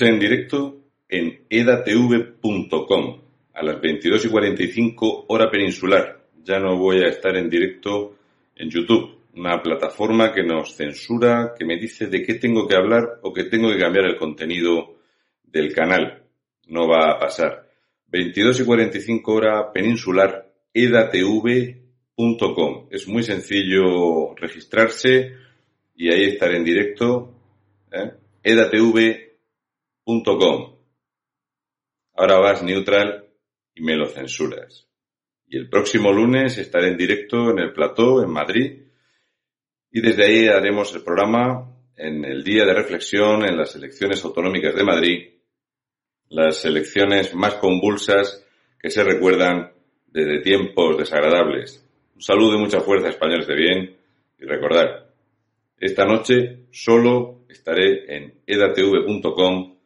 En directo en edatv.com a las 22 y 45 hora peninsular. Ya no voy a estar en directo en YouTube, una plataforma que nos censura, que me dice de qué tengo que hablar o que tengo que cambiar el contenido del canal. No va a pasar. 22 y 45 hora peninsular, edatv.com. Es muy sencillo registrarse y ahí estaré en directo. ¿eh? Ahora vas neutral y me lo censuras. Y el próximo lunes estaré en directo en el plató en Madrid y desde ahí haremos el programa en el día de reflexión en las elecciones autonómicas de Madrid, las elecciones más convulsas que se recuerdan desde tiempos desagradables. Un saludo y mucha fuerza, españoles de bien, y recordad, esta noche solo estaré en edatv.com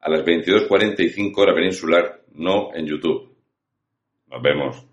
a las 22.45 hora peninsular, no en YouTube. Nos vemos.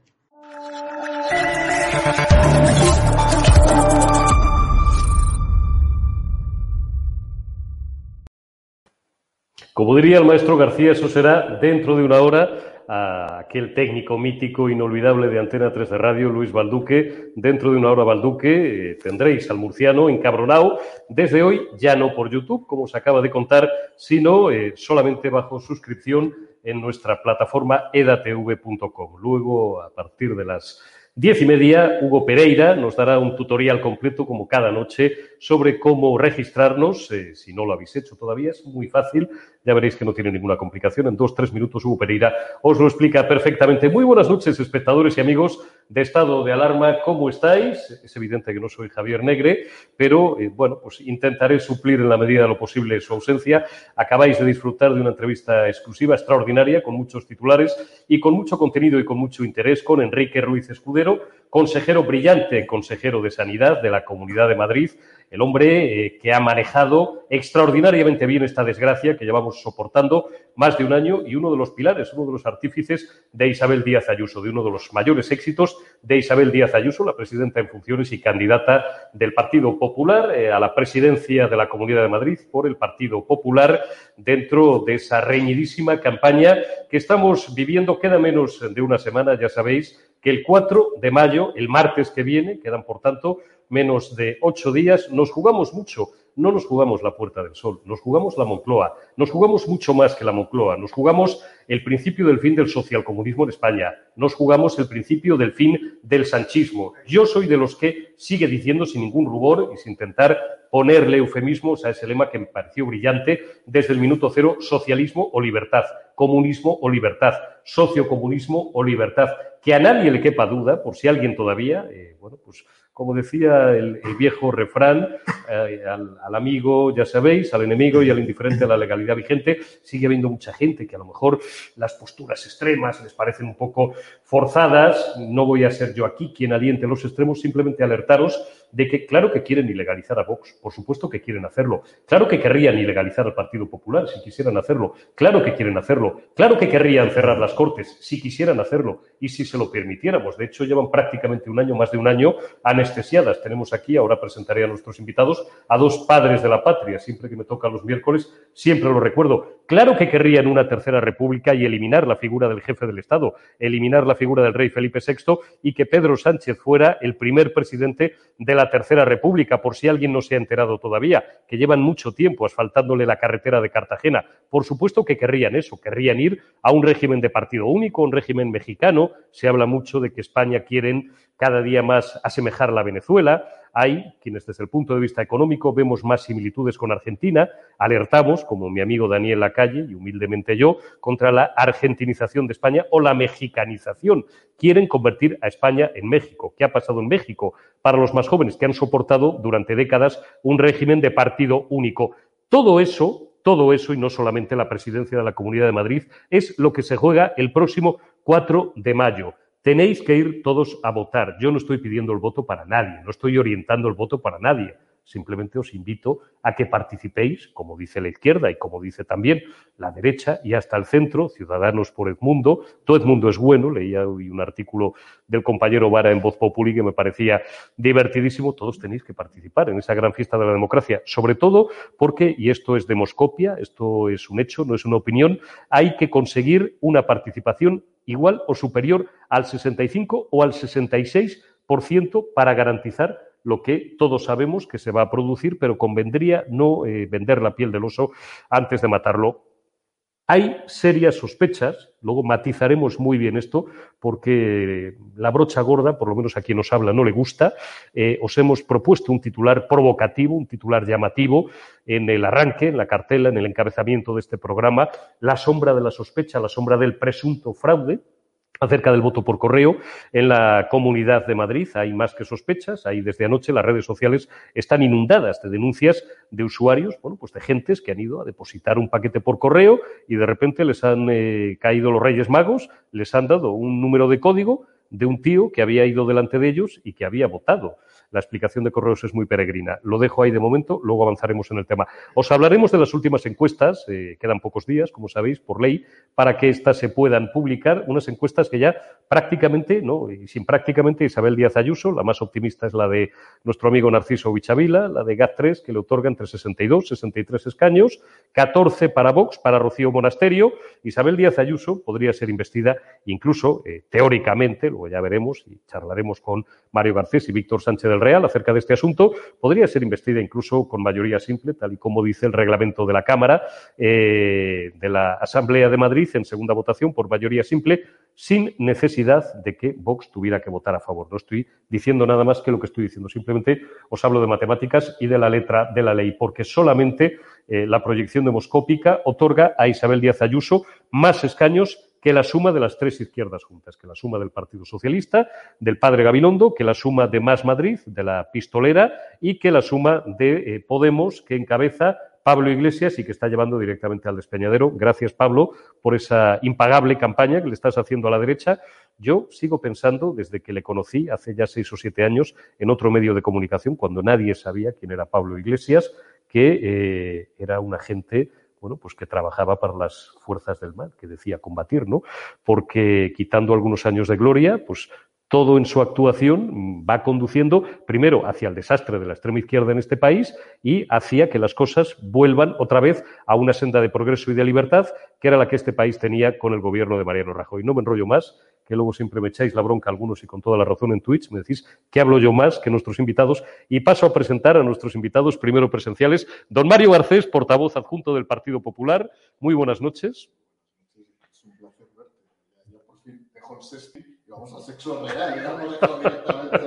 Como diría el maestro García, eso será dentro de una hora a aquel técnico mítico inolvidable de Antena 3 de Radio, Luis Balduque. Dentro de una hora, Balduque, eh, tendréis al murciano encabronado desde hoy, ya no por YouTube, como se acaba de contar, sino eh, solamente bajo suscripción en nuestra plataforma edatv.com. Luego, a partir de las Diez y media, Hugo Pereira nos dará un tutorial completo, como cada noche, sobre cómo registrarnos. Eh, si no lo habéis hecho todavía, es muy fácil. Ya veréis que no tiene ninguna complicación. En dos, tres minutos, Hugo Pereira os lo explica perfectamente. Muy buenas noches, espectadores y amigos de Estado de Alarma. ¿Cómo estáis? Es evidente que no soy Javier Negre, pero eh, bueno, pues intentaré suplir en la medida de lo posible su ausencia. Acabáis de disfrutar de una entrevista exclusiva, extraordinaria, con muchos titulares y con mucho contenido y con mucho interés con Enrique Ruiz Escudero consejero brillante, consejero de Sanidad de la Comunidad de Madrid, el hombre eh, que ha manejado extraordinariamente bien esta desgracia que llevamos soportando más de un año y uno de los pilares, uno de los artífices de Isabel Díaz Ayuso, de uno de los mayores éxitos de Isabel Díaz Ayuso, la presidenta en funciones y candidata del Partido Popular eh, a la presidencia de la Comunidad de Madrid por el Partido Popular dentro de esa reñidísima campaña que estamos viviendo. Queda menos de una semana, ya sabéis, que el 4 de mayo, el martes que viene, quedan por tanto menos de ocho días, nos jugamos mucho. No nos jugamos la Puerta del Sol, nos jugamos la Moncloa, nos jugamos mucho más que la Moncloa, nos jugamos el principio del fin del socialcomunismo en España, nos jugamos el principio del fin del sanchismo. Yo soy de los que sigue diciendo sin ningún rubor y sin intentar ponerle eufemismos a ese lema que me pareció brillante desde el minuto cero, socialismo o libertad, comunismo o libertad, sociocomunismo o libertad. Que a nadie le quepa duda, por si alguien todavía, eh, bueno, pues como decía el, viejo refrán, eh, al, al, amigo, ya sabéis, al enemigo y al indiferente a la legalidad vigente, sigue habiendo mucha gente que a lo mejor las posturas extremas les parecen un poco forzadas. No voy a ser yo aquí quien aliente los extremos, simplemente alertaros de que claro que quieren ilegalizar a Vox, por supuesto que quieren hacerlo, claro que querrían ilegalizar al Partido Popular si quisieran hacerlo, claro que quieren hacerlo, claro que querrían cerrar las Cortes si quisieran hacerlo y si se lo permitiéramos. De hecho, llevan prácticamente un año, más de un año, anestesiadas. Tenemos aquí, ahora presentaré a nuestros invitados, a dos padres de la patria. Siempre que me toca los miércoles, siempre lo recuerdo. Claro que querrían una tercera república y eliminar la figura del jefe del Estado, eliminar la figura del rey Felipe VI y que Pedro Sánchez fuera el primer presidente de la tercera república, por si alguien no se ha enterado todavía, que llevan mucho tiempo asfaltándole la carretera de Cartagena. Por supuesto que querrían eso, querrían ir a un régimen de partido único, un régimen mexicano. Se habla mucho de que España quieren cada día más asemejarla a Venezuela. Hay quienes desde el punto de vista económico vemos más similitudes con Argentina. Alertamos, como mi amigo Daniel Lacalle y humildemente yo, contra la argentinización de España o la mexicanización. Quieren convertir a España en México. ¿Qué ha pasado en México? Para los más jóvenes que han soportado durante décadas un régimen de partido único. Todo eso, todo eso, y no solamente la presidencia de la Comunidad de Madrid, es lo que se juega el próximo 4 de mayo. Tenéis que ir todos a votar. Yo no estoy pidiendo el voto para nadie, no estoy orientando el voto para nadie. Simplemente os invito a que participéis, como dice la izquierda y como dice también la derecha y hasta el centro, Ciudadanos por Edmundo. Todo Edmundo es bueno, leía hoy un artículo del compañero Vara en Voz Populi que me parecía divertidísimo. Todos tenéis que participar en esa gran fiesta de la democracia, sobre todo porque, y esto es demoscopia, esto es un hecho, no es una opinión, hay que conseguir una participación igual o superior al 65 o al 66% para garantizar lo que todos sabemos que se va a producir, pero convendría no eh, vender la piel del oso antes de matarlo. Hay serias sospechas, luego matizaremos muy bien esto, porque la brocha gorda, por lo menos a quien nos habla, no le gusta. Eh, os hemos propuesto un titular provocativo, un titular llamativo en el arranque, en la cartela, en el encabezamiento de este programa, la sombra de la sospecha, la sombra del presunto fraude, acerca del voto por correo en la Comunidad de Madrid. Hay más que sospechas. Ahí desde anoche las redes sociales están inundadas de denuncias de usuarios, bueno, pues de gentes que han ido a depositar un paquete por correo y de repente les han eh, caído los Reyes Magos, les han dado un número de código de un tío que había ido delante de ellos y que había votado. La explicación de correos es muy peregrina. Lo dejo ahí de momento, luego avanzaremos en el tema. Os hablaremos de las últimas encuestas, eh, quedan pocos días, como sabéis, por ley, para que éstas se puedan publicar, unas encuestas que ya prácticamente, ¿no? y sin prácticamente, Isabel Díaz Ayuso, la más optimista es la de nuestro amigo Narciso Vichavila, la de GAT3, que le otorga entre 62, 63 escaños, 14 para Vox, para Rocío Monasterio. Isabel Díaz Ayuso podría ser investida, incluso eh, teóricamente, luego ya veremos y charlaremos con Mario Garcés y Víctor Sánchez del Real acerca de este asunto, podría ser investida incluso con mayoría simple, tal y como dice el reglamento de la Cámara eh, de la Asamblea de Madrid en segunda votación por mayoría simple, sin necesidad de que Vox tuviera que votar a favor. No estoy diciendo nada más que lo que estoy diciendo, simplemente os hablo de matemáticas y de la letra de la ley, porque solamente eh, la proyección demoscópica otorga a Isabel Díaz Ayuso más escaños que la suma de las tres izquierdas juntas, que la suma del Partido Socialista, del padre Gabilondo, que la suma de Más Madrid, de la pistolera, y que la suma de eh, Podemos, que encabeza Pablo Iglesias y que está llevando directamente al despeñadero. Gracias, Pablo, por esa impagable campaña que le estás haciendo a la derecha. Yo sigo pensando, desde que le conocí hace ya seis o siete años en otro medio de comunicación, cuando nadie sabía quién era Pablo Iglesias, que eh, era un agente bueno, pues que trabajaba para las fuerzas del mal, que decía combatir, ¿no? Porque quitando algunos años de gloria, pues todo en su actuación va conduciendo primero hacia el desastre de la extrema izquierda en este país y hacia que las cosas vuelvan otra vez a una senda de progreso y de libertad que era la que este país tenía con el gobierno de Mariano Rajoy. No me enrollo más, que luego siempre me echáis la bronca algunos y con toda la razón en Twitch, me decís que hablo yo más que nuestros invitados y paso a presentar a nuestros invitados primero presenciales. Don Mario Garcés, portavoz adjunto del Partido Popular. Muy buenas noches. Vamos al sexo real. Directamente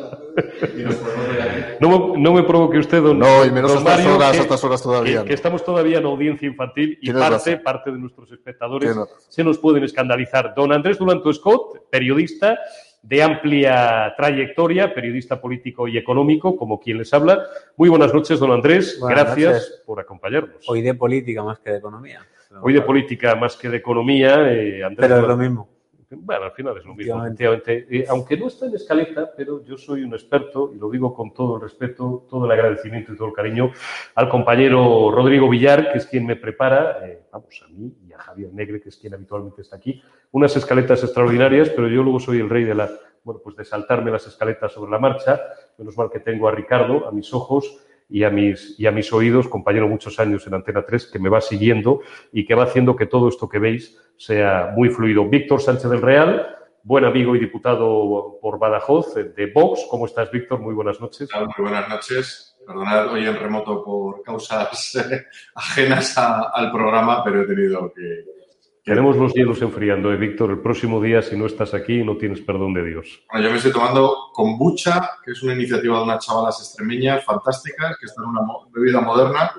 y nos podemos ver aquí. No, me- no me provoque usted, don No, y menos a estas horas, que- estas horas todavía. que, no. que estamos todavía en audiencia infantil y parte, razón. parte de nuestros espectadores se nos pueden escandalizar. Don Andrés Duranto Scott, periodista de amplia trayectoria, periodista político y económico, como quien les habla. Muy buenas noches, don Andrés. Buenas Gracias noches. por acompañarnos. Hoy de política más que de economía. Hoy de política más que de economía. eh, Andrés Pero es lo mismo. Bueno, al final es lo mismo. Eh, aunque no está en escaleta, pero yo soy un experto, y lo digo con todo el respeto, todo el agradecimiento y todo el cariño al compañero Rodrigo Villar, que es quien me prepara, eh, vamos, a mí y a Javier Negre, que es quien habitualmente está aquí, unas escaletas extraordinarias, pero yo luego soy el rey de la, bueno, pues de saltarme las escaletas sobre la marcha. Menos mal que tengo a Ricardo a mis ojos y a mis, y a mis oídos, compañero muchos años en Antena 3, que me va siguiendo y que va haciendo que todo esto que veis sea muy fluido. Víctor Sánchez del Real, buen amigo y diputado por Badajoz eh, de Vox. ¿Cómo estás, Víctor? Muy buenas noches. Muy buenas noches. Perdonad hoy en remoto por causas eh, ajenas al programa, pero he tenido que... Tenemos los hielos enfriando, ¿eh, Víctor? El próximo día, si no estás aquí, no tienes perdón de Dios. Bueno, yo me estoy tomando kombucha, que es una iniciativa de unas chavalas extremeñas fantásticas, que está en una bebida moderna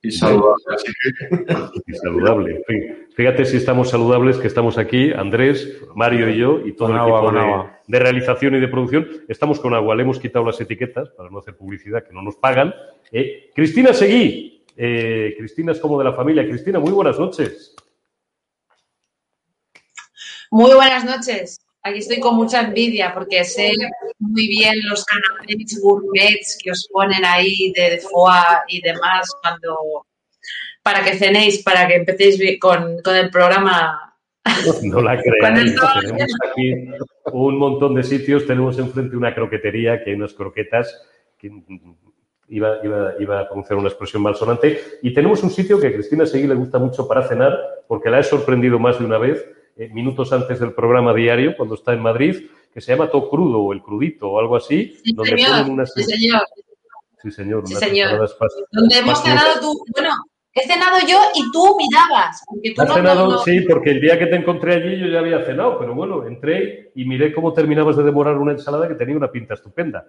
y saludable. Así que Y saludable. En fin, fíjate si estamos saludables, que estamos aquí, Andrés, Mario y yo, y todo Con el agua, equipo con de, agua. de realización y de producción. Estamos con agua, le hemos quitado las etiquetas para no hacer publicidad, que no nos pagan. Eh, Cristina Seguí. Eh, Cristina es como de la familia. Cristina, muy buenas noches. Muy buenas noches. Aquí estoy con mucha envidia porque sé muy bien los canapés gourmets que os ponen ahí de foie y demás cuando para que cenéis, para que empecéis con, con el programa. No la creáis. Tenemos aquí un montón de sitios. Tenemos enfrente una croquetería que hay unas croquetas que iba, iba, iba a pronunciar una expresión malsonante. Y tenemos un sitio que a Cristina Seguí le gusta mucho para cenar porque la he sorprendido más de una vez, eh, minutos antes del programa diario, cuando está en Madrid, que se llama To Crudo o El Crudito o algo así, Sí, donde señor. ponen unas... Sí, señor. Sí, señor, Sí, Donde hemos cenado tú. Bueno, he cenado yo y tú mirabas. Tú ¿Has no, cenado? no- no- Sí, porque el día que te encontré allí yo ya había cenado, pero bueno, entré y miré cómo terminabas de devorar una ensalada que tenía una pinta estupenda.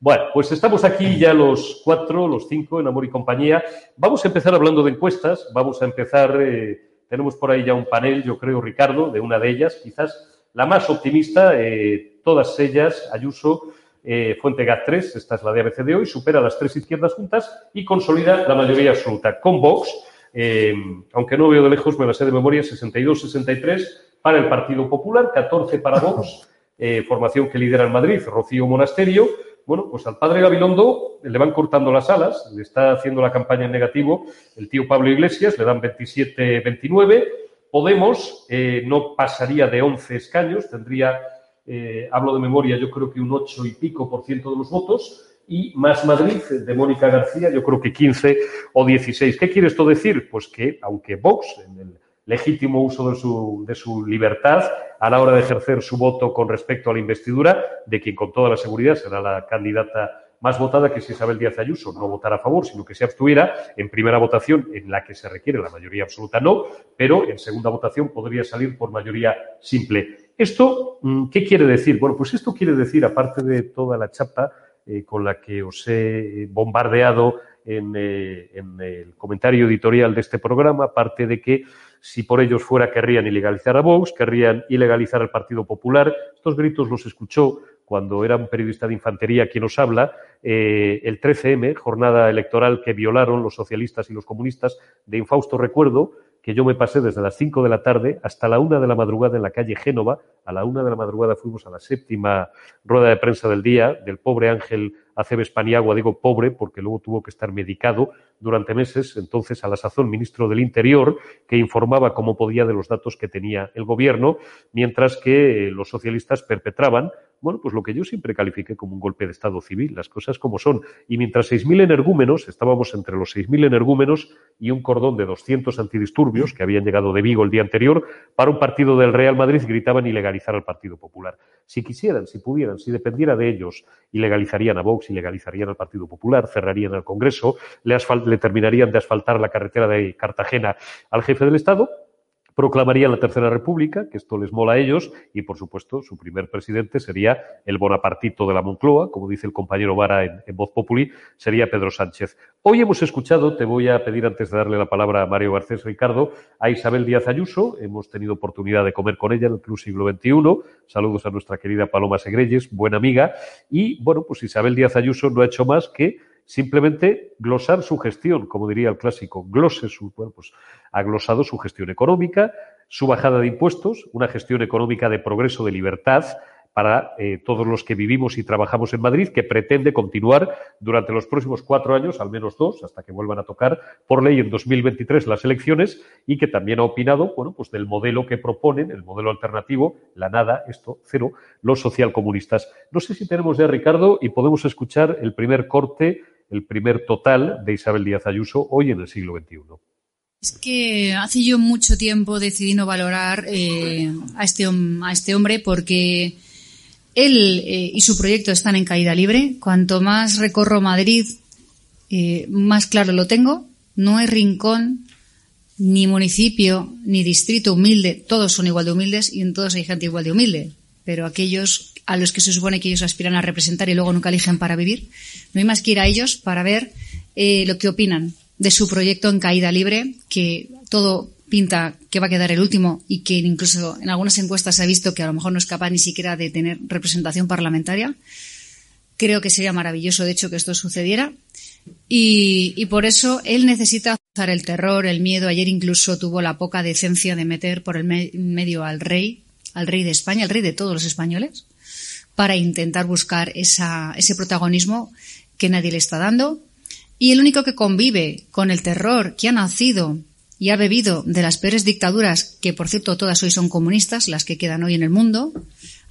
Bueno, pues estamos aquí ya los cuatro, los cinco, en Amor y Compañía. Vamos a empezar hablando de encuestas. Vamos a empezar, eh, tenemos por ahí ya un panel, yo creo, Ricardo, de una de ellas, quizás la más optimista, eh, todas ellas, Ayuso, eh, Fuente GAT 3, esta es la de ABC de hoy, supera las tres izquierdas juntas y consolida la mayoría absoluta. Con Vox, eh, aunque no veo de lejos, me la sé de memoria, 62-63 para el Partido Popular, 14 para Vox, eh, formación que lidera en Madrid, Rocío Monasterio. Bueno, pues al padre Gabilondo le van cortando las alas, le está haciendo la campaña en negativo el tío Pablo Iglesias, le dan 27-29. Podemos eh, no pasaría de 11 escaños, tendría, eh, hablo de memoria, yo creo que un 8 y pico por ciento de los votos. Y Más Madrid, de Mónica García, yo creo que 15 o 16. ¿Qué quiere esto decir? Pues que, aunque Vox, en el legítimo uso de su, de su libertad a la hora de ejercer su voto con respecto a la investidura, de quien con toda la seguridad será la candidata más votada que si Isabel Díaz Ayuso no votara a favor, sino que se abstuviera en primera votación en la que se requiere la mayoría absoluta no, pero en segunda votación podría salir por mayoría simple. ¿Esto mm, qué quiere decir? Bueno, pues esto quiere decir, aparte de toda la chapa eh, con la que os he bombardeado en, eh, en el comentario editorial de este programa, aparte de que si por ellos fuera querrían ilegalizar a Vox, querrían ilegalizar al Partido Popular. Estos gritos los escuchó cuando era un periodista de infantería quien nos habla, eh, el 13M, jornada electoral que violaron los socialistas y los comunistas, de infausto recuerdo, que yo me pasé desde las 5 de la tarde hasta la una de la madrugada en la calle Génova. A la una de la madrugada fuimos a la séptima rueda de prensa del día del pobre Ángel Aceves Paniagua. Digo pobre porque luego tuvo que estar medicado durante meses, entonces a la sazón ministro del Interior, que informaba cómo podía de los datos que tenía el gobierno, mientras que eh, los socialistas perpetraban bueno, pues lo que yo siempre califiqué como un golpe de Estado civil, las cosas como son. Y mientras 6.000 energúmenos, estábamos entre los 6.000 energúmenos y un cordón de 200 antidisturbios que habían llegado de Vigo el día anterior, para un partido del Real Madrid gritaban ilegalizar al Partido Popular. Si quisieran, si pudieran, si dependiera de ellos, ilegalizarían a Vox, ilegalizarían al Partido Popular, cerrarían el Congreso, le, le terminarían de asfaltar la carretera de Cartagena al jefe del Estado, proclamarían la Tercera República, que esto les mola a ellos, y por supuesto su primer presidente sería el Bonapartito de la Moncloa, como dice el compañero Vara en, Voz Populi, sería Pedro Sánchez. Hoy hemos escuchado, te voy a pedir antes de darle la palabra a Mario Garcés Ricardo, a Isabel Díaz Ayuso, hemos tenido oportunidad de comer con ella en el Club Siglo XXI, saludos a nuestra querida Paloma Segreyes, buena amiga, y bueno, pues Isabel Díaz Ayuso no ha hecho más que simplemente glosar su gestión, como diría el clásico, glose su, pues ha glosado su gestión económica, su bajada de impuestos, una gestión económica de progreso, de libertad para eh, todos los que vivimos y trabajamos en Madrid, que pretende continuar durante los próximos cuatro años, al menos dos, hasta que vuelvan a tocar por ley en 2023 las elecciones, y que también ha opinado, bueno, pues del modelo que proponen, el modelo alternativo, la nada, esto, cero, los socialcomunistas. No sé si tenemos ya, Ricardo, y podemos escuchar el primer corte el primer total de Isabel Díaz Ayuso hoy en el siglo XXI. Es que hace yo mucho tiempo decidí no valorar eh, a, este, a este hombre porque él eh, y su proyecto están en caída libre. Cuanto más recorro Madrid, eh, más claro lo tengo. No hay rincón, ni municipio, ni distrito humilde. Todos son igual de humildes y en todos hay gente igual de humilde. Pero aquellos a los que se supone que ellos aspiran a representar y luego nunca eligen para vivir. No hay más que ir a ellos para ver eh, lo que opinan de su proyecto en caída libre, que todo pinta que va a quedar el último y que incluso en algunas encuestas se ha visto que a lo mejor no es capaz ni siquiera de tener representación parlamentaria. Creo que sería maravilloso, de hecho, que esto sucediera. Y, por eso él necesita usar el terror, el miedo. Ayer incluso tuvo la poca decencia de meter por el medio al rey, al rey de España, al rey de todos los españoles para intentar buscar ese protagonismo que nadie le está dando. Y el único que convive con el terror que ha nacido y ha bebido de las peores dictaduras, que por cierto todas hoy son comunistas, las que quedan hoy en el mundo,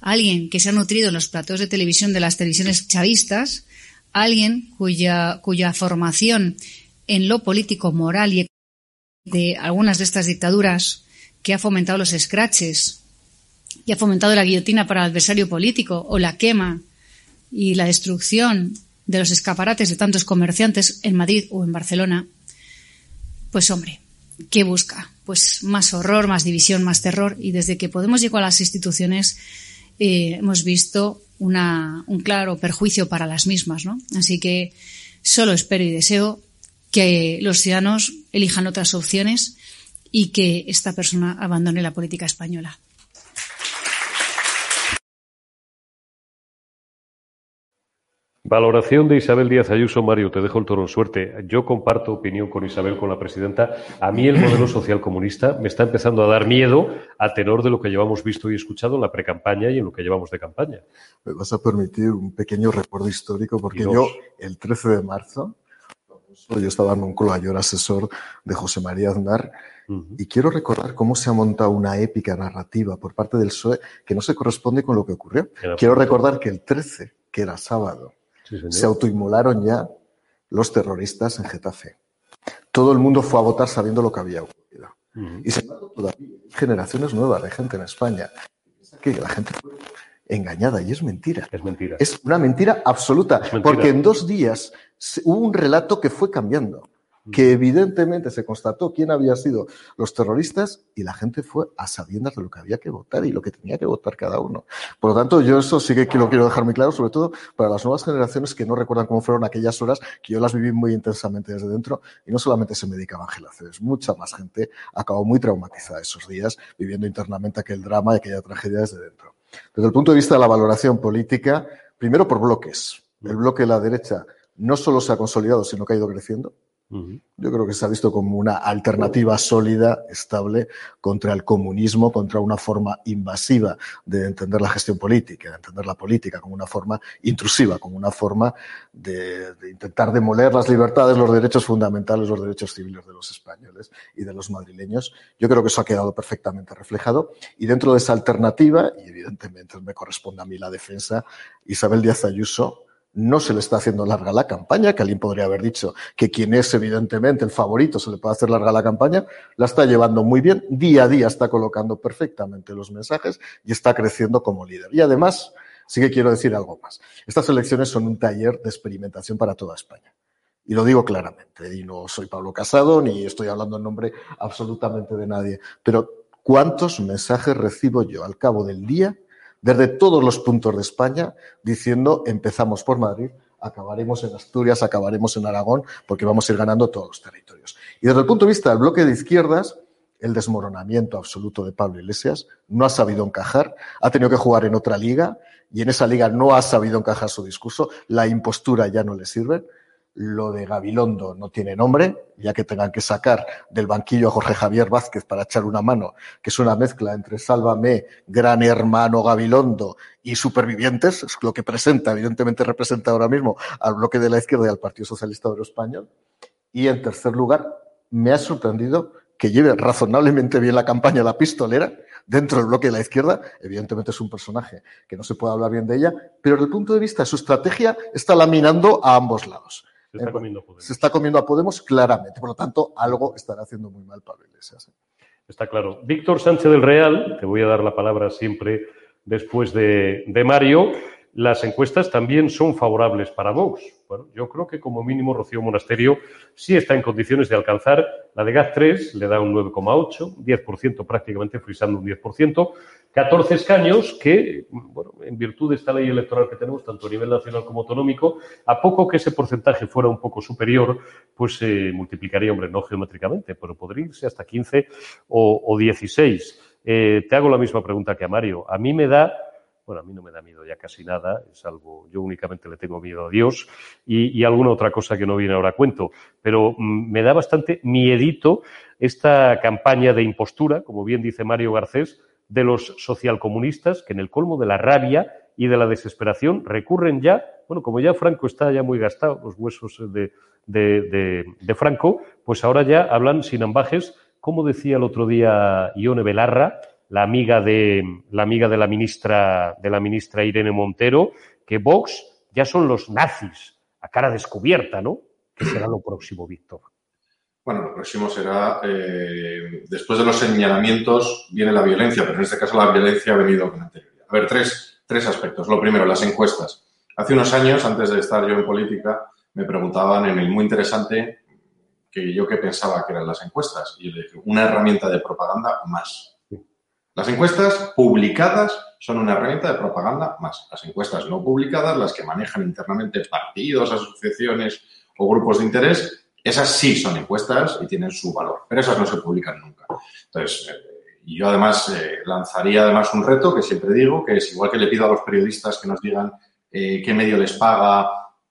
alguien que se ha nutrido en los platos de televisión de las televisiones chavistas, alguien cuya, cuya formación en lo político, moral y de algunas de estas dictaduras que ha fomentado los scratches y ha fomentado la guillotina para el adversario político o la quema y la destrucción de los escaparates de tantos comerciantes en Madrid o en Barcelona, pues hombre, ¿qué busca? Pues más horror, más división, más terror y desde que Podemos llegó a las instituciones eh, hemos visto un claro perjuicio para las mismas, ¿no? Así que solo espero y deseo que los ciudadanos elijan otras opciones y que esta persona abandone la política española. Valoración de Isabel Díaz Ayuso. Mario, te dejo el toro en suerte. Yo comparto opinión con Isabel, con la presidenta. A mí el modelo social comunista me está empezando a dar miedo a tenor de lo que llevamos visto y escuchado en la precampaña y en lo que llevamos de campaña. Me vas a permitir un pequeño recuerdo histórico porque yo, el 13 de marzo, yo estaba en un yo era asesor de José María Aznar y quiero recordar cómo se ha montado una épica narrativa por parte del PSOE que no se corresponde con lo que ocurrió. Quiero recordar que el 13, que era sábado, se autoinmolaron ya los terroristas en Getafe. Todo el mundo fue a votar sabiendo lo que había ocurrido. Y embargo, todavía hay generaciones nuevas de gente en España que la gente fue engañada y es mentira. Es mentira. Es una mentira absoluta. Porque en dos días hubo un relato que fue cambiando que evidentemente se constató quién había sido los terroristas y la gente fue a sabiendas de lo que había que votar y lo que tenía que votar cada uno. Por lo tanto, yo eso sí que lo quiero dejar muy claro, sobre todo para las nuevas generaciones que no recuerdan cómo fueron aquellas horas, que yo las viví muy intensamente desde dentro y no solamente se me dedicaba a es mucha más gente acabó muy traumatizada esos días, viviendo internamente aquel drama y aquella tragedia desde dentro. Desde el punto de vista de la valoración política, primero por bloques. El bloque de la derecha no solo se ha consolidado, sino que ha ido creciendo. Yo creo que se ha visto como una alternativa sólida, estable, contra el comunismo, contra una forma invasiva de entender la gestión política, de entender la política como una forma intrusiva, como una forma de, intentar demoler las libertades, los derechos fundamentales, los derechos civiles de los españoles y de los madrileños. Yo creo que eso ha quedado perfectamente reflejado. Y dentro de esa alternativa, y evidentemente me corresponde a mí la defensa, Isabel Díaz Ayuso, no se le está haciendo larga la campaña, que alguien podría haber dicho que quien es evidentemente el favorito se le puede hacer larga la campaña, la está llevando muy bien, día a día está colocando perfectamente los mensajes y está creciendo como líder. Y además, sí que quiero decir algo más. Estas elecciones son un taller de experimentación para toda España. Y lo digo claramente, y no soy Pablo Casado ni estoy hablando en nombre absolutamente de nadie, pero ¿cuántos mensajes recibo yo al cabo del día desde todos los puntos de España diciendo empezamos por Madrid, acabaremos en Asturias, acabaremos en Aragón, porque vamos a ir ganando todos los territorios. Y desde el punto de vista del bloque de izquierdas, el desmoronamiento absoluto de Pablo Iglesias no ha sabido encajar, ha tenido que jugar en otra liga y en esa liga no ha sabido encajar su discurso, la impostura ya no le sirve lo de Gabilondo no tiene nombre, ya que tengan que sacar del banquillo a Jorge Javier Vázquez para echar una mano, que es una mezcla entre Sálvame, Gran Hermano Gabilondo y Supervivientes, es lo que presenta, evidentemente representa ahora mismo al bloque de la izquierda y al Partido Socialista Obrero Español. Y en tercer lugar, me ha sorprendido que lleve razonablemente bien la campaña la pistolera dentro del bloque de la izquierda. Evidentemente es un personaje que no se puede hablar bien de ella, pero desde el punto de vista de su estrategia está laminando a ambos lados. Se está comiendo a Podemos. Se está comiendo a Podemos claramente. Por lo tanto, algo estará haciendo muy mal Pablo Iglesias. ¿eh? Está claro. Víctor Sánchez del Real, te voy a dar la palabra siempre después de, de Mario las encuestas también son favorables para Vox. Bueno, yo creo que como mínimo Rocío Monasterio sí está en condiciones de alcanzar la de GAT3, le da un 9,8, 10% prácticamente, frisando un 10%, 14 escaños que, bueno, en virtud de esta ley electoral que tenemos, tanto a nivel nacional como autonómico, a poco que ese porcentaje fuera un poco superior, pues se multiplicaría, hombre, no geométricamente, pero podría irse hasta 15 o, o 16. Eh, te hago la misma pregunta que a Mario. A mí me da bueno, a mí no me da miedo ya casi nada, salvo yo únicamente le tengo miedo a Dios y, alguna otra cosa que no viene ahora a cuento. Pero mm, me da bastante miedito esta campaña de impostura, como bien dice Mario Garcés, de los socialcomunistas que en el colmo de la rabia y de la desesperación recurren ya, bueno, como ya Franco está ya muy gastado, los huesos de, de Franco, pues ahora ya hablan sin ambajes, como decía el otro día Ione Belarra, la amiga de la amiga de la ministra de la ministra Irene Montero, que Vox ya son los nazis a cara descubierta, ¿no? ¿Qué será lo próximo, Víctor? Bueno, lo próximo será, eh, después de los señalamientos, viene la violencia, pero en este caso la violencia ha venido con anterioridad. A ver, tres, tres aspectos. Lo primero, las encuestas. Hace unos años, antes de estar yo en política, me preguntaban en el muy interesante que yo qué pensaba que eran las encuestas. Y yo le dije, una herramienta de propaganda más. Las encuestas publicadas son una herramienta de propaganda más. Las encuestas no publicadas, las que manejan internamente partidos, asociaciones o grupos de interés, esas sí son encuestas y tienen su valor, pero esas no se publican nunca. Entonces, eh, yo además eh, lanzaría además un reto que siempre digo, que es igual que le pido a los periodistas que nos digan eh, qué medio les paga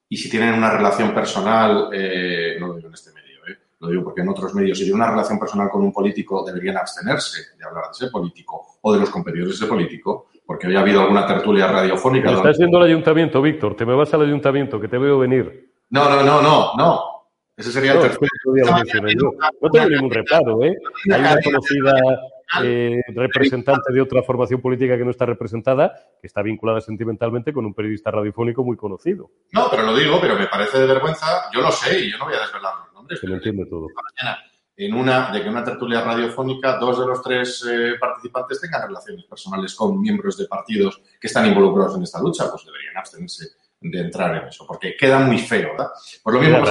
y si tienen una relación personal, no lo digo en este medio lo digo porque en otros medios, si tiene una relación personal con un político, deberían abstenerse de hablar de ese político o de los competidores de ese político, porque hoy ha habido alguna tertulia radiofónica. Estás yendo al ayuntamiento, Víctor, te me vas al ayuntamiento, que te veo venir. No, no, no, no, no. Ese sería el tercer. No tengo ningún reparo, ¿eh? Hay una conocida eh, representante de otra formación política que no está representada, que está vinculada sentimentalmente con un periodista radiofónico muy conocido. No, pero lo digo, pero me parece de vergüenza. Yo lo sé y yo no voy a desvelarlo se lo entiende todo. En una, de que una tertulia radiofónica, dos de los tres eh, participantes tengan relaciones personales con miembros de partidos que están involucrados en esta lucha, pues deberían abstenerse de entrar en eso, porque queda muy feo. ¿verdad? Por lo mismo,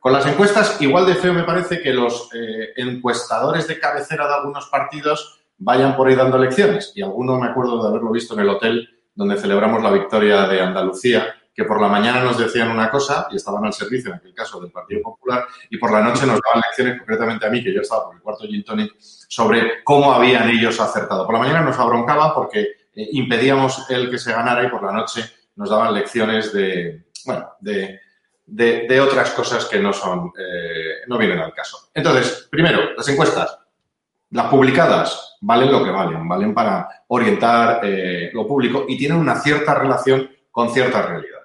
con las encuestas, igual de feo me parece que los eh, encuestadores de cabecera de algunos partidos vayan por ahí dando elecciones. Y alguno me acuerdo de haberlo visto en el hotel donde celebramos la victoria de Andalucía, que por la mañana nos decían una cosa y estaban al servicio, en aquel caso, del Partido Popular, y por la noche nos daban lecciones, concretamente a mí, que yo estaba por el cuarto gin tonic, sobre cómo habían ellos acertado. Por la mañana nos abroncaban porque eh, impedíamos el que se ganara y por la noche nos daban lecciones de, bueno, de, otras cosas que no son, eh, no vienen al caso. Entonces, primero, las encuestas, las publicadas, valen lo que valen, valen para orientar eh, lo público y tienen una cierta relación con ciertas realidades.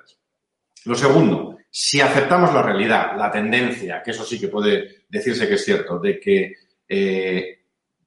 Lo segundo, si aceptamos la realidad, la tendencia, que eso sí que puede decirse que es cierto, de que eh,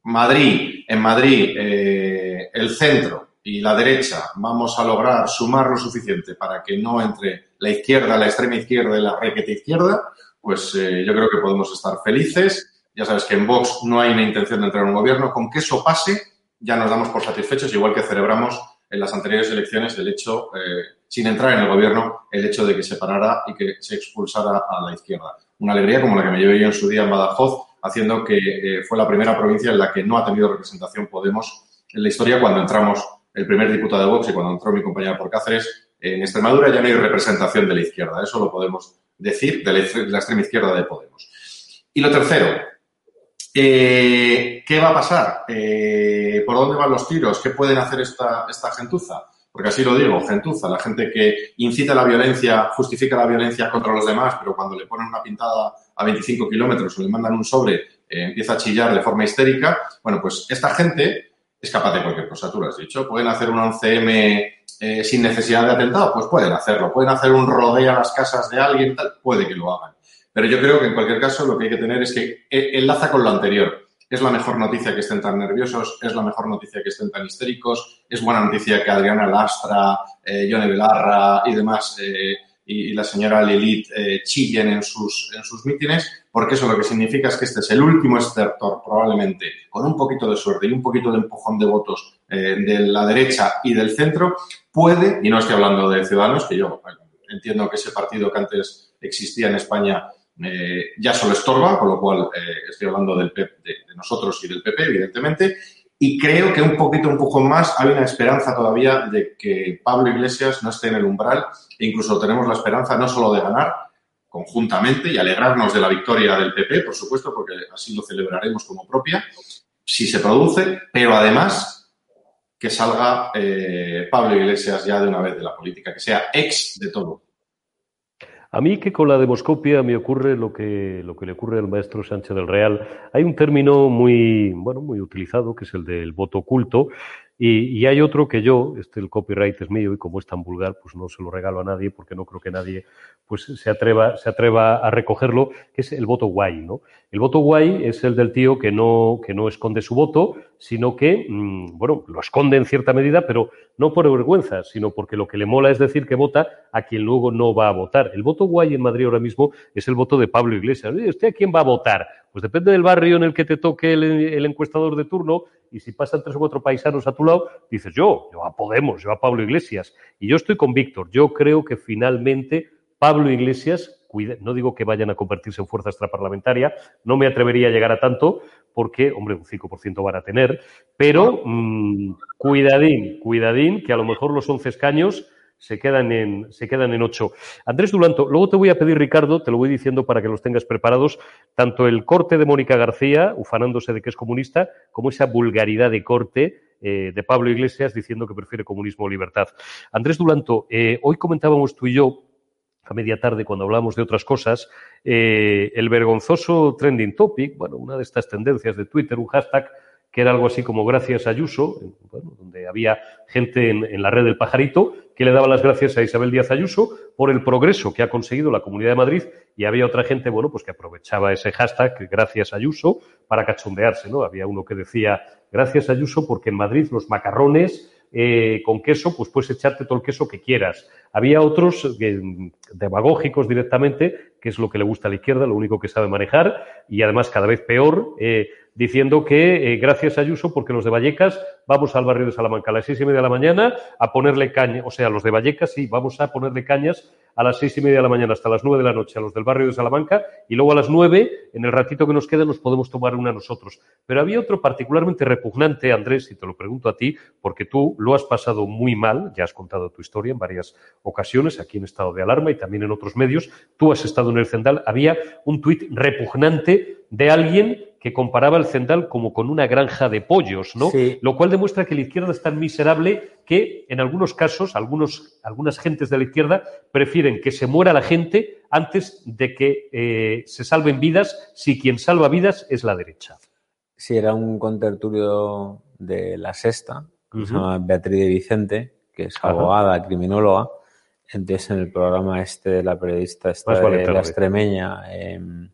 Madrid, en Madrid, el centro y la derecha vamos a lograr sumar lo suficiente para que no entre la izquierda, la extrema izquierda y la requete izquierda, pues eh, yo creo que podemos estar felices. Ya sabes que en Vox no hay una intención de entrar en un gobierno. Con que eso pase, ya nos damos por satisfechos, igual que celebramos en las anteriores elecciones el hecho, eh, sin entrar en el gobierno, el hecho de que se parara y que se expulsara a la izquierda. Una alegría como la que me llevé yo en su día en Badajoz, haciendo que eh, fue la primera provincia en la que no ha tenido representación Podemos en la historia cuando entramos el primer diputado de Vox y cuando entró mi compañera por Cáceres, en Extremadura ya no hay representación de la izquierda. Eso lo podemos decir de la, extrema izquierda de Podemos. Y lo tercero, eh, ¿qué va a pasar? Eh, ¿Por dónde van los tiros? ¿Qué pueden hacer esta, esta gentuza? Porque así lo digo, gentuza, la gente que incita la violencia, justifica la violencia contra los demás, pero cuando le ponen una pintada a 25 kilómetros o le mandan un sobre, eh, empieza a chillar de forma histérica. Bueno, pues esta gente es capaz de cualquier cosa, tú lo has dicho. ¿Pueden hacer un 11M eh, sin necesidad de atentado? Pues pueden hacerlo. ¿Pueden hacer un rodeo a las casas de alguien? Tal? Puede que lo hagan. Pero yo creo que en cualquier caso lo que hay que tener es que eh, enlaza con lo anterior. Es la mejor noticia que estén tan nerviosos, es la mejor noticia que estén tan histéricos, es buena noticia que Adriana Lastra, eh, Belarra y demás eh, y, la señora Lilith eh, chillen en sus, en sus mítines, porque eso lo que significa es que este es el último estertor, probablemente, con un poquito de suerte y un poquito de empujón de votos eh, de la derecha y del centro, puede, y no estoy hablando de Ciudadanos, que yo entiendo que ese partido que antes existía en España eh, ya solo estorba, con lo cual estoy hablando de, de, nosotros y del PP, evidentemente, y creo que un poquito, un poco más, hay una esperanza todavía de que Pablo Iglesias no esté en el umbral e incluso tenemos la esperanza no solo de ganar conjuntamente y alegrarnos de la victoria del PP, por supuesto, porque así lo celebraremos como propia, si se produce, pero además que salga eh, Pablo Iglesias ya de una vez de la política, que sea ex de todo. A mí que con la demoscopia me ocurre lo que, lo que le ocurre al maestro Sánchez del Real. Hay un término muy, bueno, muy utilizado, que es el del voto oculto, y, y, hay otro que yo, este el copyright es mío y como es tan vulgar, pues no se lo regalo a nadie porque no creo que nadie pues se atreva, se atreva a recogerlo, que es el voto guay, ¿no? El voto guay es el del tío que no, que no esconde su voto, sino que, mmm, bueno, lo esconde en cierta medida, pero no por vergüenza, sino porque lo que le mola es decir que vota a quien luego no va a votar. El voto guay en Madrid ahora mismo es el voto de Pablo Iglesias. ¿Usted a quién va a votar? Pues depende del barrio en el que te toque el, encuestador de turno y si pasan tres o cuatro paisanos a tu lado, dices yo, yo a Podemos, yo a Pablo Iglesias. Y yo estoy con Víctor. Yo creo que finalmente Pablo Iglesias, no digo que vayan a convertirse en fuerza extraparlamentaria, no me atrevería a llegar a tanto, porque, hombre, un 5% van a tener, pero mmm, cuidadín, cuidadín, que a lo mejor los 11 escaños se quedan en, se quedan en ocho. Andrés Dulanto, luego te voy a pedir, Ricardo, te lo voy diciendo para que los tengas preparados, tanto el corte de Mónica García, ufanándose de que es comunista, como esa vulgaridad de corte eh, de Pablo Iglesias diciendo que prefiere comunismo o libertad. Andrés Dulanto, eh, hoy comentábamos tú y yo, a media tarde, cuando hablamos de otras cosas, eh, el vergonzoso trending topic, bueno, una de estas tendencias de Twitter, un hashtag que era algo así como gracias Ayuso, bueno, donde había gente en, en, la red del pajarito que le daba las gracias a Isabel Díaz Ayuso por el progreso que ha conseguido la Comunidad de Madrid y había otra gente, bueno, pues que aprovechaba ese hashtag gracias Ayuso para cachondearse, ¿no? Había uno que decía gracias Ayuso porque en Madrid los macarrones eh, con queso, pues puedes echarte todo el queso que quieras. Había otros eh, demagógicos directamente, que es lo que le gusta a la izquierda, lo único que sabe manejar, y además cada vez peor, eh, diciendo que eh, gracias a Ayuso, porque los de Vallecas vamos al barrio de Salamanca a las seis y media de la mañana a ponerle caña, o sea, los de Vallecas sí, vamos a ponerle cañas a las seis y media de la mañana hasta las nueve de la noche a los del barrio de Salamanca y luego a las nueve, en el ratito que nos queda, nos podemos tomar una nosotros. Pero había otro particularmente repugnante, Andrés, y te lo pregunto a ti, porque tú lo has pasado muy mal, ya has contado tu historia en varias ocasiones, aquí en estado de alarma y también en otros medios, tú has estado en el Cendal, había un tuit repugnante de alguien que comparaba el Zendal como con una granja de pollos, ¿no? Sí. Lo cual demuestra que la izquierda es tan miserable que en algunos casos, algunos, algunas gentes de la izquierda prefieren que se muera la gente antes de que eh, se salven vidas, si quien salva vidas es la derecha. Sí, era un contertulio de La Sexta, que se llama Beatriz de Vicente, que es Ajá. abogada, criminóloga. Entonces, en el programa este de la periodista esta vale de la extremeña, eh, no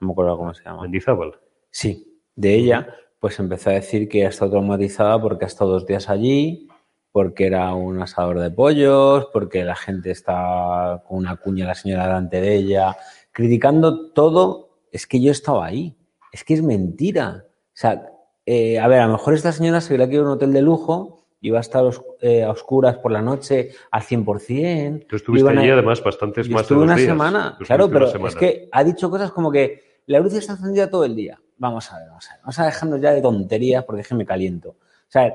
me acuerdo cómo se llama. Mendizábal. Sí, de ella, pues empezó a decir que ha estado traumatizada porque ha estado dos días allí, porque era un asador de pollos, porque la gente está con una cuña la señora delante de ella, criticando todo. Es que yo estaba ahí, es que es mentira. O sea, eh, a ver, a lo mejor esta señora se hubiera quedado en un hotel de lujo, iba a estar os- eh, a oscuras por la noche al 100%. Tú estuviste a- allí además bastantes yo más de dos una días. semana, claro, pero una semana. es que ha dicho cosas como que la luz está encendida todo el día. Vamos a ver, vamos a ver. Vamos a dejarnos ya de tonterías porque es que me caliento. O sea,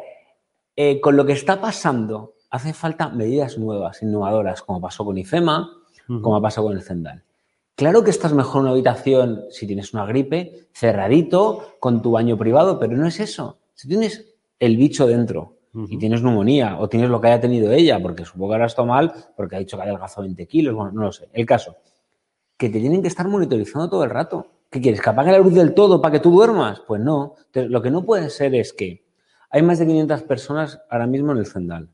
eh, con lo que está pasando, hace falta medidas nuevas, innovadoras, como pasó con IFEMA, Ujú. como ha pasado con el Zendal. Claro que estás mejor en una habitación si tienes una gripe, cerradito, con tu baño privado, pero no es eso. Si tienes el bicho dentro y tienes neumonía o tienes lo que haya tenido ella, porque supongo que ahora está mal, porque ha dicho que ha adelgazado 20 kilos, bueno, no lo sé. El caso, que te tienen que estar monitorizando todo el rato. ¿Qué quieres? ¿Que apague la luz del todo para que tú duermas? Pues no. Entonces, lo que no puede ser es que hay más de 500 personas ahora mismo en el Zendal.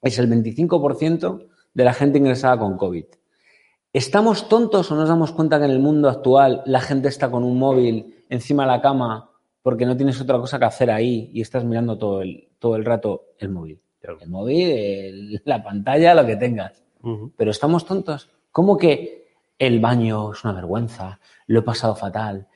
Es el 25% de la gente ingresada con COVID. ¿Estamos tontos o nos damos cuenta que en el mundo actual la gente está con un móvil encima de la cama porque no tienes otra cosa que hacer ahí y estás mirando todo el, todo el rato el móvil? Claro. El móvil, el- la pantalla, lo que tengas. Pero estamos tontos. ¿Cómo que el baño es una vergüenza? Lo he pasado fatal.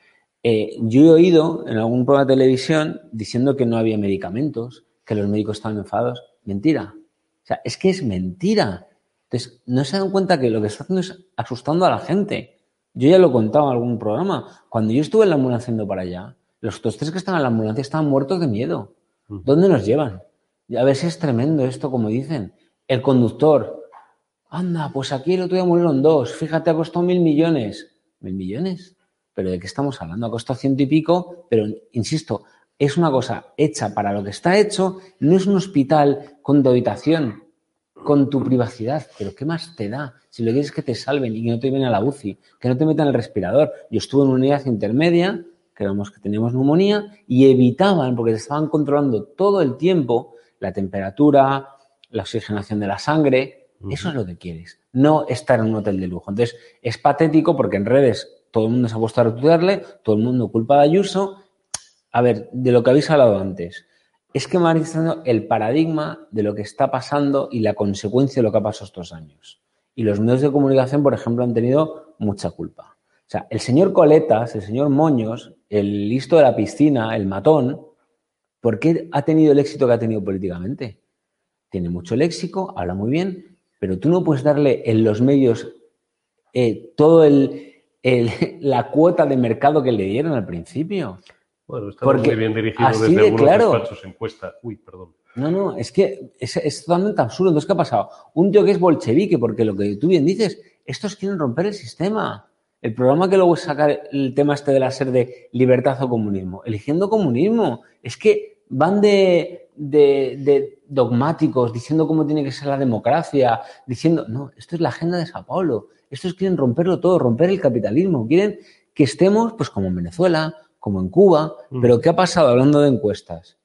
Eh, yo he oído en algún programa de televisión diciendo que no había medicamentos, que los médicos estaban enfadados. Mentira. O sea, es que es mentira. Entonces, no se dan cuenta que lo que está haciendo es asustando a la gente. Yo ya lo he contado en algún programa. Cuando yo estuve en la ambulancia yendo para allá, los otros tres que estaban en la ambulancia estaban muertos de miedo. ¿Dónde nos llevan? A ver si es tremendo esto, como dicen. El conductor, anda, pues aquí el otro día murieron dos, fíjate, ha costado mil millones. ¿Mil millones? ¿Pero de qué estamos hablando? Ha costado ciento y pico, pero insisto, es una cosa hecha para lo que está hecho, no es un hospital con tu habitación, con tu privacidad. Pero ¿qué más te da? Si lo que quieres es que te salven y que no te lleven a la UCI, que no te metan el respirador. Yo estuve en una unidad intermedia, creemos que teníamos neumonía, y evitaban, porque te estaban controlando todo el tiempo, la temperatura, la oxigenación de la sangre. Eso es lo que quieres, no estar en un hotel de lujo. Entonces, es patético porque en redes todo el mundo se ha puesto a retuitearle, todo el mundo culpa de Ayuso. A ver, de lo que habéis hablado antes, es que Madrid está dando el paradigma de lo que está pasando y la consecuencia de lo que ha pasado estos años. Y los medios de comunicación, por ejemplo, han tenido mucha culpa. O sea, el señor Coletas, el señor Moños, el listo de la piscina, el matón, ¿por qué ha tenido el éxito que ha tenido políticamente? Tiene mucho léxico, habla muy bien, pero tú no puedes darle en los medios eh, todo el, el- la cuota de mercado que le dieron al principio. Bueno, Porque muy bien dirigido así desde de algunos claro. despachos encuesta. Uy, perdón. No, no, es que es, es totalmente absurdo. Entonces, ¿qué ha pasado? Un tío que es bolchevique, porque lo que tú bien dices, estos quieren romper el sistema. El programa que luego es sacar el tema este de la ser de libertad o comunismo. Eligiendo comunismo. Es que van de, de- de dogmáticos, diciendo cómo tiene que ser la democracia, diciendo, no, esto es la agenda de Sao Paulo. Estos quieren romperlo todo, romper el capitalismo. Quieren que estemos, pues, como en Venezuela, como en Cuba. Pero ¿qué ha pasado hablando de encuestas?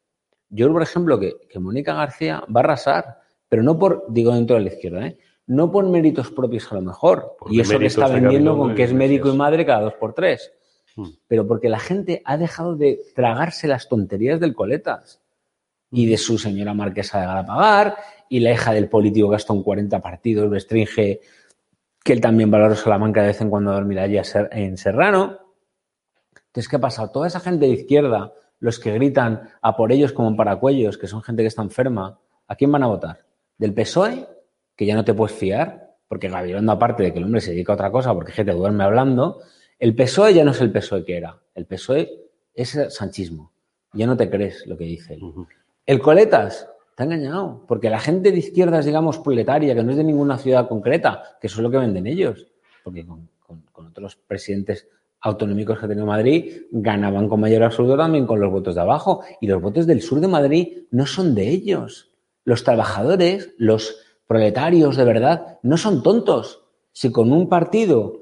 Yo, por ejemplo, que, que Mónica García va a arrasar, pero no por, digo dentro de la izquierda, ¿eh? no por méritos propios a lo mejor. Y eso le deméritos está vendiendo con que es médico y madre cada dos por tres. Mm. Pero porque la gente ha dejado de tragarse las tonterías del coletas y de su señora marquesa de Galapagar y la hija del político que ha estado en 40 partidos, restringe que él también valora Salamanca de vez en cuando a dormir allí en Serrano. Entonces, ¿qué ha pasado? Toda esa gente de izquierda, los que gritan a por ellos como en paracuellos, que son gente que está enferma, ¿a quién van a votar? ¿Del PSOE? Que ya no te puedes fiar, porque Gabilondo, aparte de que el hombre se dedica a otra cosa, porque es que te duerme hablando, el PSOE ya no es el PSOE que era. El PSOE es sanchismo. Ya no te crees lo que dice él. El Coletas ha engañado, porque la gente de izquierdas, digamos, proletaria, que no es de ninguna ciudad concreta, que eso es lo que venden ellos, porque con, con- con otros presidentes autonómicos que tenía Madrid ganaban con mayor absoluto también con los votos de abajo. Y los votos del sur de Madrid no son de ellos. Los trabajadores, los proletarios de verdad, no son tontos. Si con un partido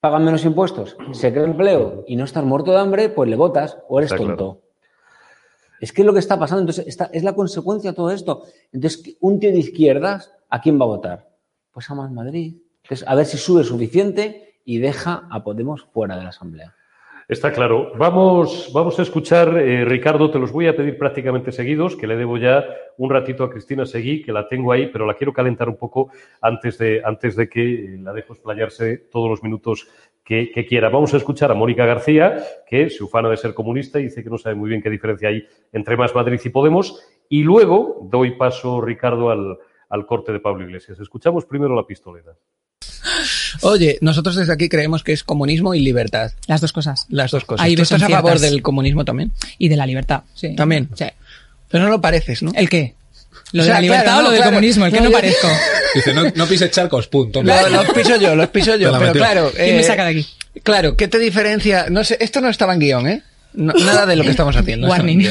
pagan menos impuestos, se crea empleo y no estás muerto de hambre, pues le votas o eres tonto. Es que es lo que está pasando. Entonces, es la consecuencia de todo esto. Entonces, un tío de izquierdas, ¿a quién va a votar? Pues a Más Madrid. Entonces, a ver si sube suficiente y deja a Podemos fuera de la Asamblea. Está claro. Vamos, vamos a escuchar, eh, Ricardo, te los voy a pedir prácticamente seguidos, que le debo ya un ratito a Cristina Seguí, que la tengo ahí, pero la quiero calentar un poco antes de, antes de que la dejo explayarse todos los minutos que, quiera. Vamos a escuchar a Mónica García, que se ufana de ser comunista y dice que no sabe muy bien qué diferencia hay entre Más Madrid y Podemos. Y luego doy paso, Ricardo, al, al corte de Pablo Iglesias. Escuchamos primero la pistolera. Oye, nosotros desde aquí creemos que es comunismo y libertad. Las dos cosas. Las dos cosas. ¿Tú estás a favor del comunismo también? Y de la libertad, sí. También. Sí. Pero no lo pareces, ¿no? ¿El qué? ¿Lo de la libertad o lo del comunismo? ¿El que no, parezco? Dice, no, no pises charcos, punto. los piso yo, los piso yo. Pero claro... ¿Quién me eh, saca de aquí? Claro, ¿qué te diferencia? No sé, esto no estaba en guion, ¿eh? nada de lo que estamos haciendo. Warning.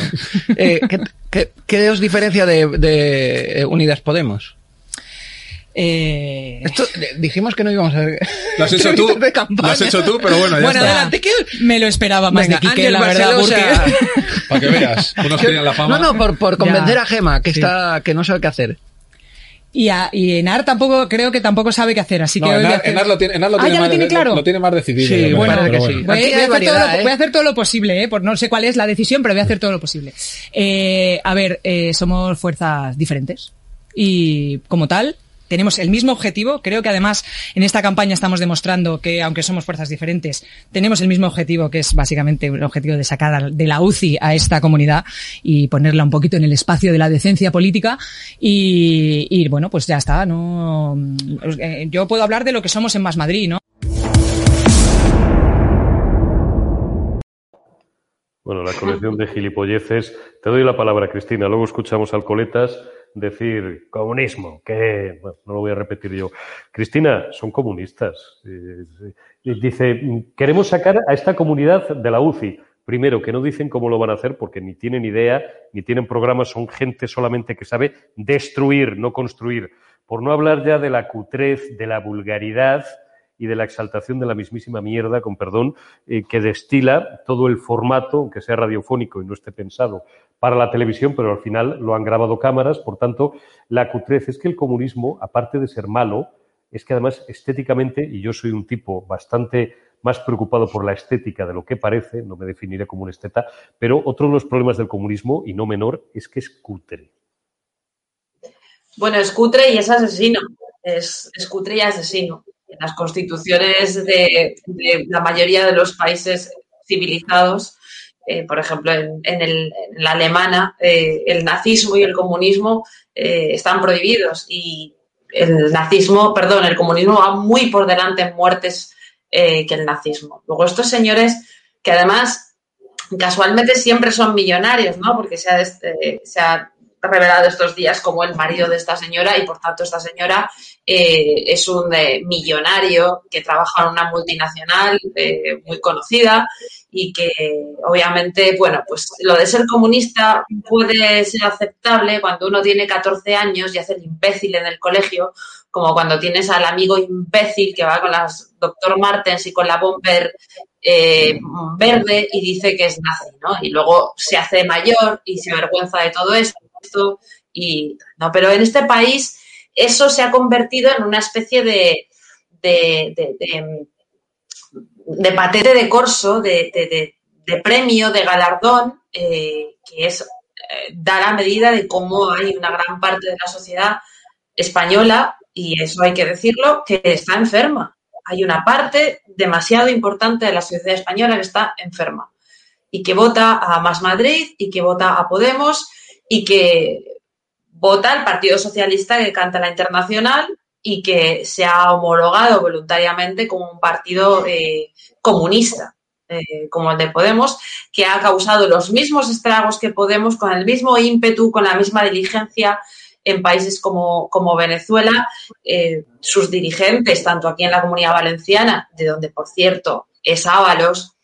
Eh, ¿qué, qué, os diferencia de, de Unidas Podemos? Eh... Esto, dijimos que no íbamos a ver. Lo has hecho tú. Lo has hecho tú, pero bueno, ya bueno, está. adelante, que me lo esperaba más de Quique, la verdad. Porque... Para que veas, unos tenían la fama. No, no, por, por convencer a Gema, que está, que no sabe qué hacer. Y, a, y Enar tampoco, creo que tampoco sabe qué hacer, así que... Enar, Enar, lo tiene, Enar lo ah, tiene, más, lo tiene claro. Lo, tiene más decidido. Sí, bueno, que sí. Voy, voy, a hacer todo lo, ¿eh? voy, a hacer todo lo, posible, ¿eh? Por no sé cuál es la decisión, pero voy a hacer todo lo posible. Eh, a ver, eh, somos fuerzas diferentes. Y como tal, tenemos el mismo objetivo. Creo que además en esta campaña estamos demostrando que, aunque somos fuerzas diferentes, tenemos el mismo objetivo, que es básicamente el objetivo de sacar de la UCI a esta comunidad y ponerla un poquito en el espacio de la decencia política. Y, bueno, pues ya está. No, eh, yo puedo hablar de lo que somos en Más Madrid, ¿no? Bueno, la colección de gilipolleces. Te doy la palabra, Cristina. Luego escuchamos al Coletas decir comunismo, que no lo voy a repetir yo. Cristina, son comunistas. Dice, queremos sacar a esta comunidad de la UCI. Primero, que no dicen cómo lo van a hacer porque ni tienen idea, ni tienen programas, son gente solamente que sabe destruir, no construir. Por no hablar ya de la cutrez, de la vulgaridad, y de la exaltación de la mismísima mierda, con perdón, eh, que destila todo el formato, aunque sea radiofónico y no esté pensado para la televisión, pero al final lo han grabado cámaras, por tanto, la cutrez es que el comunismo, aparte de ser malo, es que además estéticamente, y yo soy un tipo bastante más preocupado por la estética de lo que parece, no me definiré como un esteta, pero otro de los problemas del comunismo, y no menor, es que es cutre. Bueno, es cutre y es asesino. Es, cutre y asesino en las constituciones de, la mayoría de los países civilizados, eh, por ejemplo, en, la alemana, eh, el nazismo y el comunismo eh, están prohibidos y el nazismo, perdón, el comunismo va muy por delante en muertes que el nazismo. Luego estos señores que además casualmente siempre son millonarios, ¿no? Porque se ha, se ha revelado estos días como el marido de esta señora y por tanto esta señora es un millonario que trabaja en una multinacional muy conocida y que obviamente, bueno, pues lo de ser comunista puede ser aceptable cuando uno tiene 14 años y hace el imbécil en el colegio, como cuando tienes al amigo imbécil que va con las doctor Martens y con la bomber verde y dice que es nazi, ¿no? Y luego se hace mayor y se avergüenza de todo eso y no, pero en este país eso se ha convertido en una especie de, patente de corso, de, premio, de galardón, eh, que es eh, dar a medida de cómo hay una gran parte de la sociedad española, y eso hay que decirlo, que está enferma. Hay una parte demasiado importante de la sociedad española que está enferma y que vota a Más Madrid y que vota a Podemos y que vota el Partido Socialista que canta la Internacional y que se ha homologado voluntariamente como un partido eh, comunista, eh, como el de Podemos, que ha causado los mismos estragos que Podemos con el mismo ímpetu, con la misma diligencia en países como, como Venezuela. Eh, sus dirigentes, tanto aquí en la comunidad valenciana, de donde, por cierto, es Ábalos,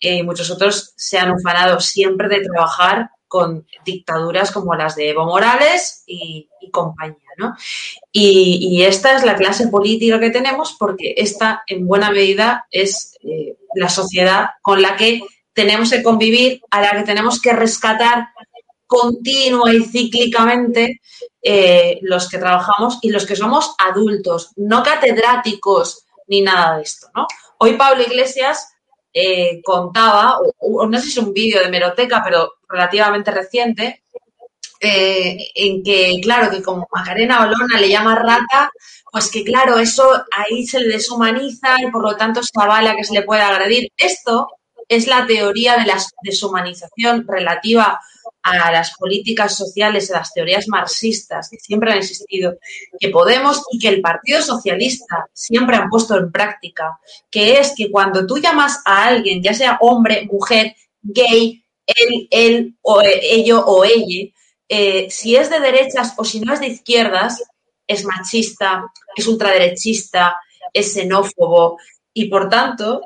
eh, muchos otros se han ufanado siempre de trabajar con dictaduras como las de Evo Morales y, compañía. ¿no? Y, esta es la clase política que tenemos porque esta, en buena medida, es eh, la sociedad con la que tenemos que convivir, a la que tenemos que rescatar continua y cíclicamente eh, los que trabajamos y los que somos adultos, no catedráticos ni nada de esto. ¿no? Hoy Pablo Iglesias eh, contaba, o, no sé si es un vídeo de Meroteca, pero relativamente reciente, eh, en que, claro, que como Macarena Olona le llama rata, pues que, claro, eso ahí se le deshumaniza y por lo tanto se avala que se le puede agredir. Esto es la teoría de la deshumanización relativa a las políticas sociales, a las teorías marxistas que siempre han existido, que Podemos y que el Partido Socialista siempre han puesto en práctica, que es que cuando tú llamas a alguien, ya sea hombre, mujer, gay, él, él, o ello o ella, eh, si es de derechas o si no es de izquierdas, es machista, es ultraderechista, es xenófobo y por tanto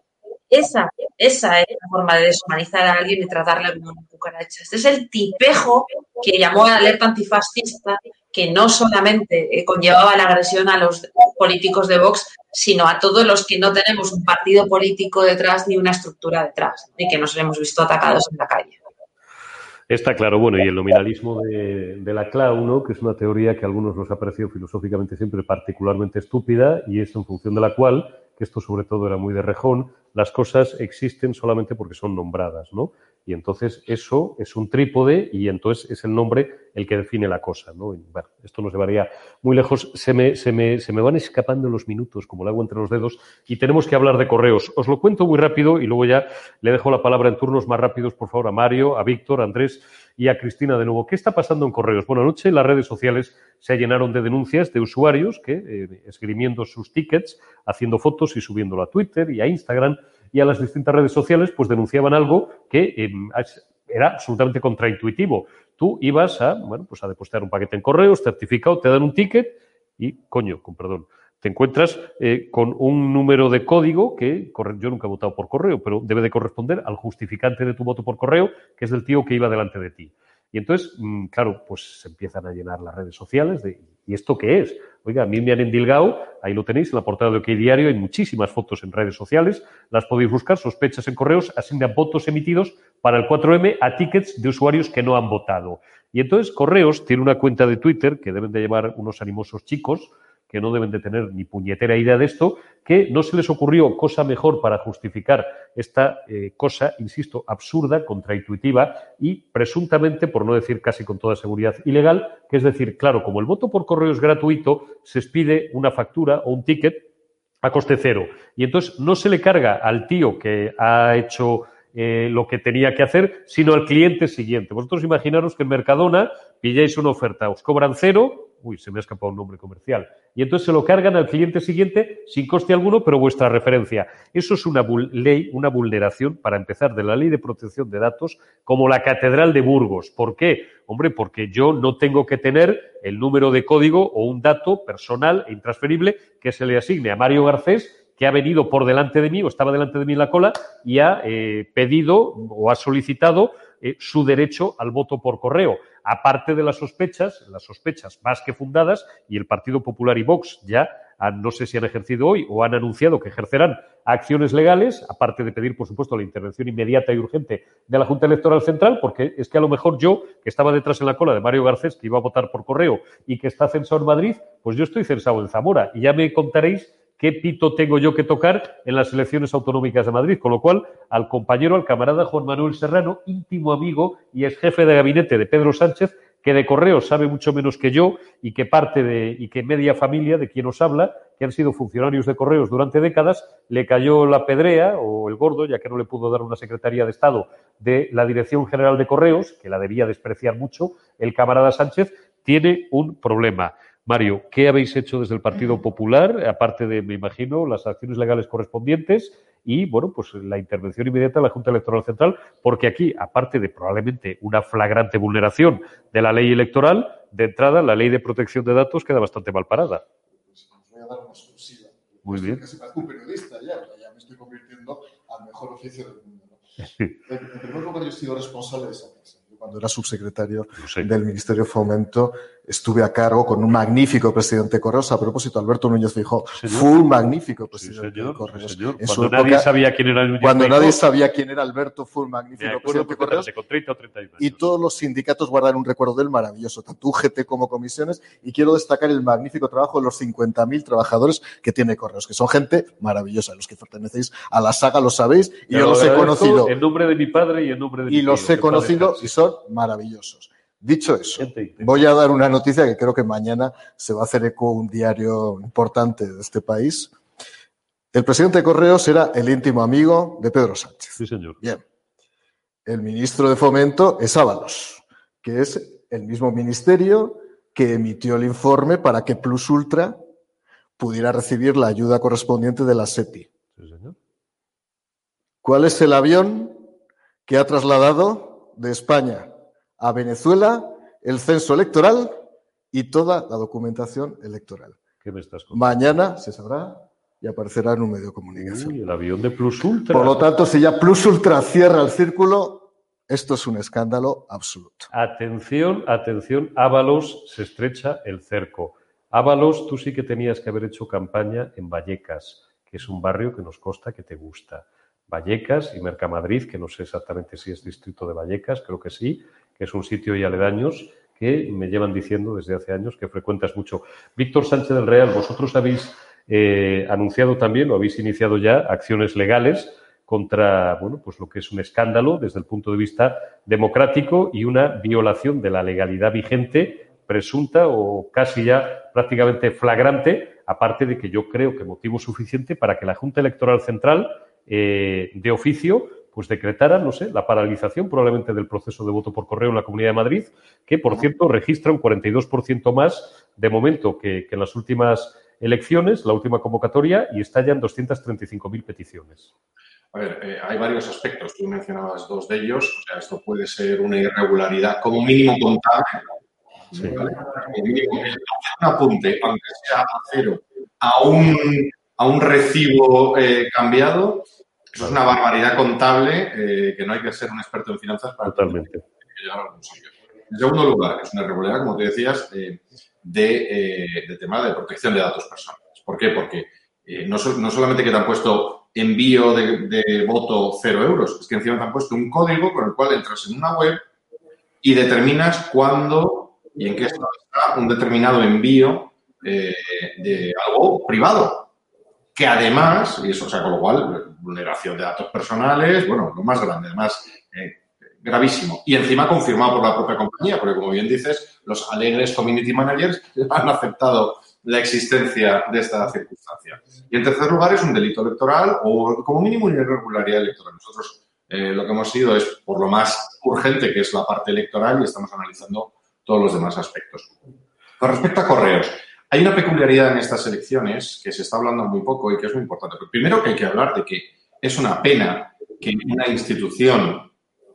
esa, esa es la forma de deshumanizar a alguien y tratarle como una cucaracha. Este es el tipejo que llamó a la alerta antifascista, que no solamente eh, conllevaba la agresión a los políticos de Vox, sino a todos los que no tenemos un partido político detrás ni una estructura detrás, y que nos hemos visto atacados en la calle. Está claro, bueno, y el nominalismo de, la clau, que es una teoría que a algunos nos ha parecido filosóficamente siempre particularmente estúpida y es en función de la cual, que esto sobre todo era muy de rejón, las cosas existen solamente porque son nombradas, ¿no? Y entonces eso es un trípode y entonces es el nombre el que define la cosa, ¿no? bueno, esto nos llevaría muy lejos. Se me, se, me, se me van escapando los minutos como el agua entre los dedos y tenemos que hablar de correos. Os lo cuento muy rápido y luego ya le dejo la palabra en turnos más rápidos, por favor, a Mario, a Víctor, a Andrés y a Cristina de nuevo. ¿Qué está pasando en correos? Bueno, anoche las redes sociales se llenaron de denuncias de usuarios que, eh, esgrimiendo sus tickets, haciendo fotos y subiéndolo a Twitter y a Instagram, y a las distintas redes sociales, pues denunciaban algo que em, era absolutamente contraintuitivo. Tú ibas a, bueno, pues a depositar un paquete en correos, certificado, te dan un ticket y, coño, con perdón, te encuentras eh, con un número de código que yo nunca he votado por correo, pero debe de corresponder al justificante de tu voto por correo, que es del tío que iba delante de ti. Y entonces, mm, claro, pues se empiezan a llenar las redes sociales de ¿y esto qué es? Oiga, a mí me han endilgado, ahí lo tenéis en la portada de OK Diario, hay muchísimas fotos en redes sociales, las podéis buscar, sospechas en correos, asignan votos emitidos para el 4M a tickets de usuarios que no han votado. Y entonces Correos tiene una cuenta de Twitter que deben de llevar unos animosos chicos, que no deben de tener ni puñetera idea de esto, que no se les ocurrió cosa mejor para justificar esta eh, cosa, insisto, absurda, contraintuitiva y presuntamente, por no decir casi con toda seguridad, ilegal, que es decir, claro, como el voto por correo es gratuito, se expide una factura o un ticket a coste cero. Y entonces no se le carga al tío que ha hecho eh, lo que tenía que hacer, sino al cliente siguiente. Vosotros imaginaros que en Mercadona pilláis una oferta, os cobran cero, uy, se me ha escapado un nombre comercial. Y entonces se lo cargan al cliente siguiente sin coste alguno, pero vuestra referencia. Eso es una ley, una vulneración, para empezar, de la ley de protección de datos, como la Catedral de Burgos. ¿Por qué? Hombre, porque yo no tengo que tener el número de código o un dato personal e intransferible que se le asigne a Mario Garcés que ha venido por delante de mí o estaba delante de mí en la cola y ha eh, pedido o ha solicitado eh, su derecho al voto por correo aparte de las sospechas, las sospechas más que fundadas, y el Partido Popular y Vox ya no sé si han ejercido hoy o han anunciado que ejercerán acciones legales, aparte de pedir, por supuesto, la intervención inmediata y urgente de la Junta Electoral Central, porque es que a lo mejor yo, que estaba detrás en la cola de Mario Garcés, que iba a votar por correo y que está censado en Madrid, pues yo estoy censado en Zamora. Y ya me contaréis qué pito tengo yo que tocar en las elecciones autonómicas de Madrid. Con lo cual, al compañero, al camarada Juan Manuel Serrano, íntimo amigo y ex jefe de gabinete de Pedro Sánchez, que de correos sabe mucho menos que yo y que parte de, y que media familia de quien os habla, que han sido funcionarios de correos durante décadas, le cayó la pedrea o el gordo, ya que no le pudo dar una secretaría de Estado de la Dirección General de Correos, que la debía despreciar mucho, el camarada Sánchez, tiene un problema. Mario, ¿qué habéis hecho desde el Partido Popular, aparte de, me imagino, las acciones legales correspondientes y, bueno, pues la intervención inmediata de la Junta Electoral Central? Porque aquí, aparte de probablemente una flagrante vulneración de la ley electoral, de entrada, la ley de protección de datos queda bastante mal parada. Muy bien. Casi parezco un periodista ya, ya me estoy convirtiendo al mejor oficio del mundo. ¿no? En, en primer lugar, yo he sido responsable de esa. Yo cuando era subsecretario del Ministerio de Fomento estuve a cargo con un magnífico presidente de Correos. A propósito, Alberto Núñez Fijó fue un magnífico presidente de Correos. En su Cuando nadie sabía quién era Núñez Cuando nadie sabía quién era Alberto, fue un magnífico acuerdo presidente de Correos. con 30 o 31 Y todos los sindicatos guardan un recuerdo del maravilloso, tanto UGT como comisiones. Y quiero destacar el magnífico trabajo de los 50.000 trabajadores que tiene Correos, que son gente maravillosa. Los que pertenecéis a la saga lo sabéis y yo lo los he conocido. En nombre de mi padre y en nombre de mi Y los tío, he conocido y son maravillosos. Dicho eso, voy a dar una noticia que creo que mañana se va a hacer eco un diario importante de este país. El presidente de Correos era el íntimo amigo de Pedro Sánchez. Sí, señor. Bien. El ministro de Fomento es Ábalos, que es el mismo ministerio que emitió el informe para que Plus Ultra pudiera recibir la ayuda correspondiente de la SEPI. Sí, señor. ¿Cuál es el avión que ha trasladado de España a Venezuela el censo electoral y toda la documentación electoral? ¿Qué me estás contando? Mañana se sabrá y aparecerá en un medio de comunicación. Uy, el avión de Plus Ultra. Por lo tanto, si ya Plus Ultra cierra el círculo, esto es un escándalo absoluto. Atención, atención, Ábalos se estrecha el cerco. Ábalos, tú sí que tenías que haber hecho campaña en Vallecas, que es un barrio que nos consta que te gusta. Vallecas y Mercamadrid, que no sé exactamente si es distrito de Vallecas, creo que sí, que es un sitio y aledaños que me llevan diciendo desde hace años que frecuentas mucho. Víctor Sánchez del Real, vosotros habéis eh, anunciado también o habéis iniciado ya acciones legales contra bueno, pues lo que es un escándalo desde el punto de vista democrático y una violación de la legalidad vigente presunta o casi ya prácticamente flagrante, aparte de que yo creo que motivo suficiente para que la Junta Electoral Central eh, de oficio pues decretara, no sé, la paralización probablemente del proceso de voto por correo en la Comunidad de Madrid, que por cierto registra un 42% más de momento que, que en las últimas elecciones, la última convocatoria, y está ya en 235.000 peticiones. A ver, eh, hay varios aspectos. Tú mencionabas dos de ellos. O sea, esto puede ser una irregularidad como mínimo contable. ¿vale? Como mínimo, un apunte, aunque sea a cero, a un, a un recibo eh, cambiado, eso es una barbaridad contable eh, que no hay que ser un experto en finanzas para Totalmente. que llegar a algún sitio. En segundo lugar, es una irregularidad, como te decías, eh, de, eh, de tema de protección de datos personales. ¿Por qué? Porque no, so- no solamente que te han puesto envío de, de voto cero euros, es que encima te han puesto un código con el cual entras en una web y determinas cuándo y en qué estado está un determinado envío de algo privado. Que además, y eso, o sea, con lo cual, vulneración de datos personales, bueno, lo más grande, además, eh, gravísimo. Y encima confirmado por la propia compañía, porque como bien dices, los alegres community managers han aceptado la existencia de esta circunstancia. Y en tercer lugar es un delito electoral o como mínimo una irregularidad electoral. Nosotros eh, lo que hemos sido es por lo más urgente que es la parte electoral y estamos analizando todos los demás aspectos. Con respecto a correos, hay una peculiaridad en estas elecciones que se está hablando muy poco y que es muy importante. Primero que hay que hablar de que es una pena que una institución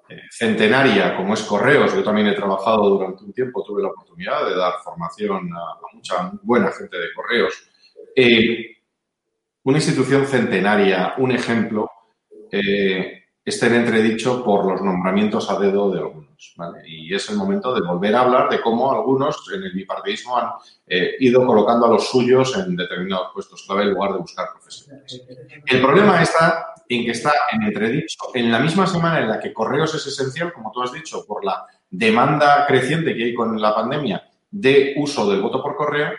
eh, centenaria como es Correos, yo también he trabajado durante un tiempo, tuve la oportunidad de dar formación a, a mucha buena gente de Correos. Eh, una institución centenaria, un ejemplo, eh, esté en entredicho por los nombramientos a dedo de algunos. Y es el momento de volver a hablar de cómo algunos en el bipartidismo han eh, ido colocando a los suyos en determinados puestos clave en lugar de buscar profesionales. El problema está en que está en entredicho en la misma semana en la que Correos es esencial, como tú has dicho, por la demanda creciente que hay con la pandemia de uso del voto por correo,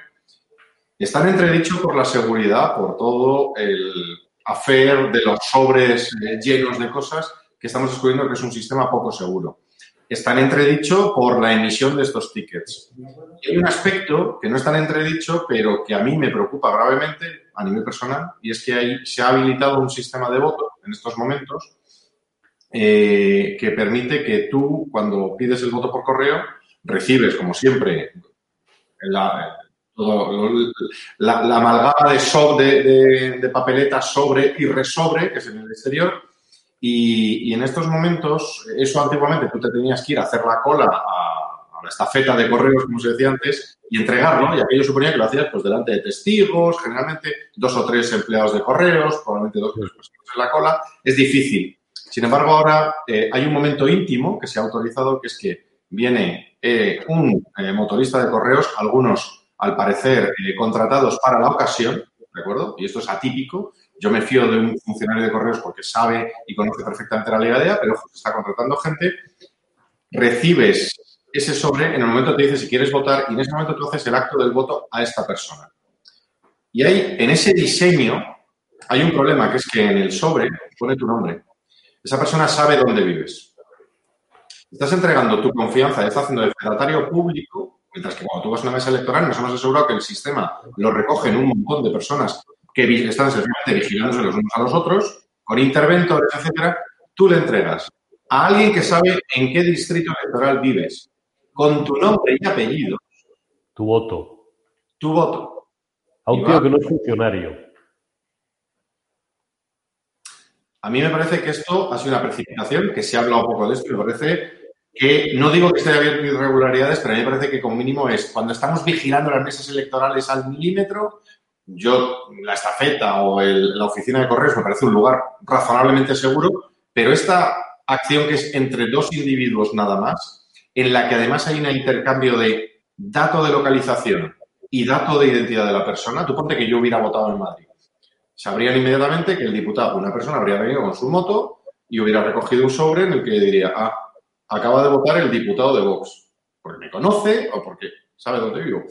está en entredicho por la seguridad, por todo el afer de los sobres eh, llenos de cosas que estamos descubriendo que es un sistema poco seguro. Está en entredicho por la emisión de estos tickets. Y hay un aspecto que no está en entredicho, pero que a mí me preocupa gravemente a nivel personal, y es que hay, se ha habilitado un sistema de voto en estos momentos eh, que permite que tú, cuando pides el voto por correo, recibes, como siempre, la, la, amalgama de, so- de papeletas sobre y resobre, que es en el exterior, y, y en estos momentos, eso antiguamente tú te tenías que ir a hacer la cola a, a la estafeta de correos, como se decía antes, y entregarlo, y aquello suponía que lo hacías pues delante de testigos, generalmente dos o tres empleados de correos, probablemente dos o tres personas en la cola, es difícil. Sin embargo, ahora eh, hay un momento íntimo que se ha autorizado, que es que viene eh, un eh, motorista de correos, algunos, al parecer, eh, contratados para la ocasión, ¿de acuerdo? Y esto es atípico. Yo me fío de un funcionario de correos porque sabe y conoce perfectamente la legalidad, pero está contratando gente. Recibes ese sobre, en el momento te dice si quieres votar y en ese momento tú haces el acto del voto a esta persona. Y ahí, en ese diseño, hay un problema, que es que en el sobre pone tu nombre. Esa persona sabe dónde vives. Estás entregando tu confianza y estás haciendo de fedatario público, mientras que cuando tú vas a una mesa electoral nos hemos asegurado que el sistema lo recoge en un montón de personas que están sencillamente vigilándose los unos a los otros, con interventores, etcétera, tú le entregas a alguien que sabe en qué distrito electoral vives, con tu nombre y apellido, Tu voto. tu voto. A un tío que no es funcionario. A mí me parece que esto ha sido una precipitación, que se ha hablado un poco de esto, y me parece que, no digo que esté habiendo irregularidades, pero a mí me parece que como mínimo es, cuando estamos vigilando las mesas electorales al milímetro, yo, la estafeta o la oficina de correos me parece un lugar razonablemente seguro, pero esta acción que es entre dos individuos nada más, en la que además hay un intercambio de dato de localización y dato de identidad de la persona, tú ponte que yo hubiera votado en Madrid. Sabrían inmediatamente que el diputado, una persona, habría venido con su moto y hubiera recogido un sobre en el que diría, ah, acaba de votar el diputado de Vox, porque me conoce o porque sabe dónde vivo.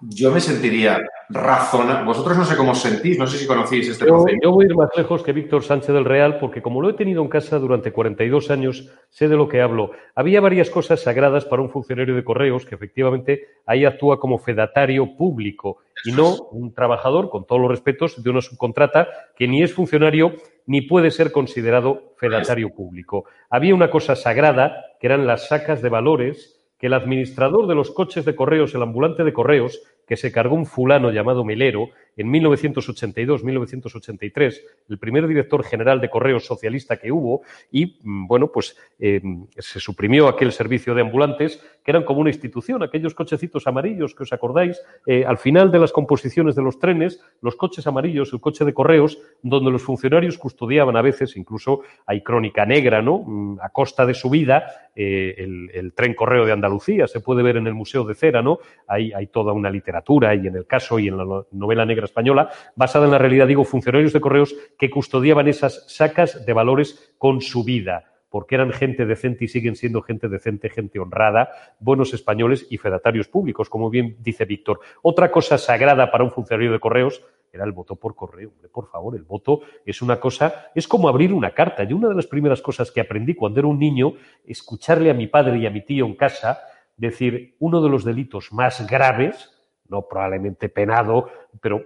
Yo me sentiría razonable. Vosotros no sé cómo os sentís, no sé si conocéis este Yo, procedimiento. yo voy a ir más lejos que Víctor Sánchez del Real, porque como lo he tenido en casa durante 42 años, sé de lo que hablo. Había varias cosas sagradas para un funcionario de correos que efectivamente ahí actúa como fedatario público y no un trabajador, con todos los respetos, de una subcontrata que ni es funcionario ni puede ser considerado fedatario público. Había una cosa sagrada, que eran las sacas de valores que el administrador de los coches de correos, el ambulante de correos, que se cargó un fulano llamado Melero en 1982-1983, el primer director general de correos socialista que hubo, y mm, bueno, pues eh, se suprimió aquel servicio de ambulantes, que eran como una institución, aquellos cochecitos amarillos que os acordáis, eh, al final de las composiciones de los trenes, los coches amarillos, el coche de correos, donde los funcionarios custodiaban a veces, incluso hay crónica negra, ¿no? Mm, A costa de su vida, eh, el, el tren correo de Andalucía, se puede ver en el Museo de Cera, ¿no? Hay, hay toda una literatura y en el caso y en la no- novela negra española, basada en la realidad, digo, funcionarios de correos que custodiaban esas sacas de valores con su vida porque eran gente decente y siguen siendo gente decente, gente honrada, buenos españoles y fedatarios públicos, como bien dice Víctor. Otra cosa sagrada para un funcionario de correos era el voto por correo. Hombre, por favor, el voto es una cosa, es como abrir una carta. Y una de las primeras cosas que aprendí cuando era un niño, escucharle a mi padre y a mi tío en casa decir uno de los delitos más graves, no probablemente penado, pero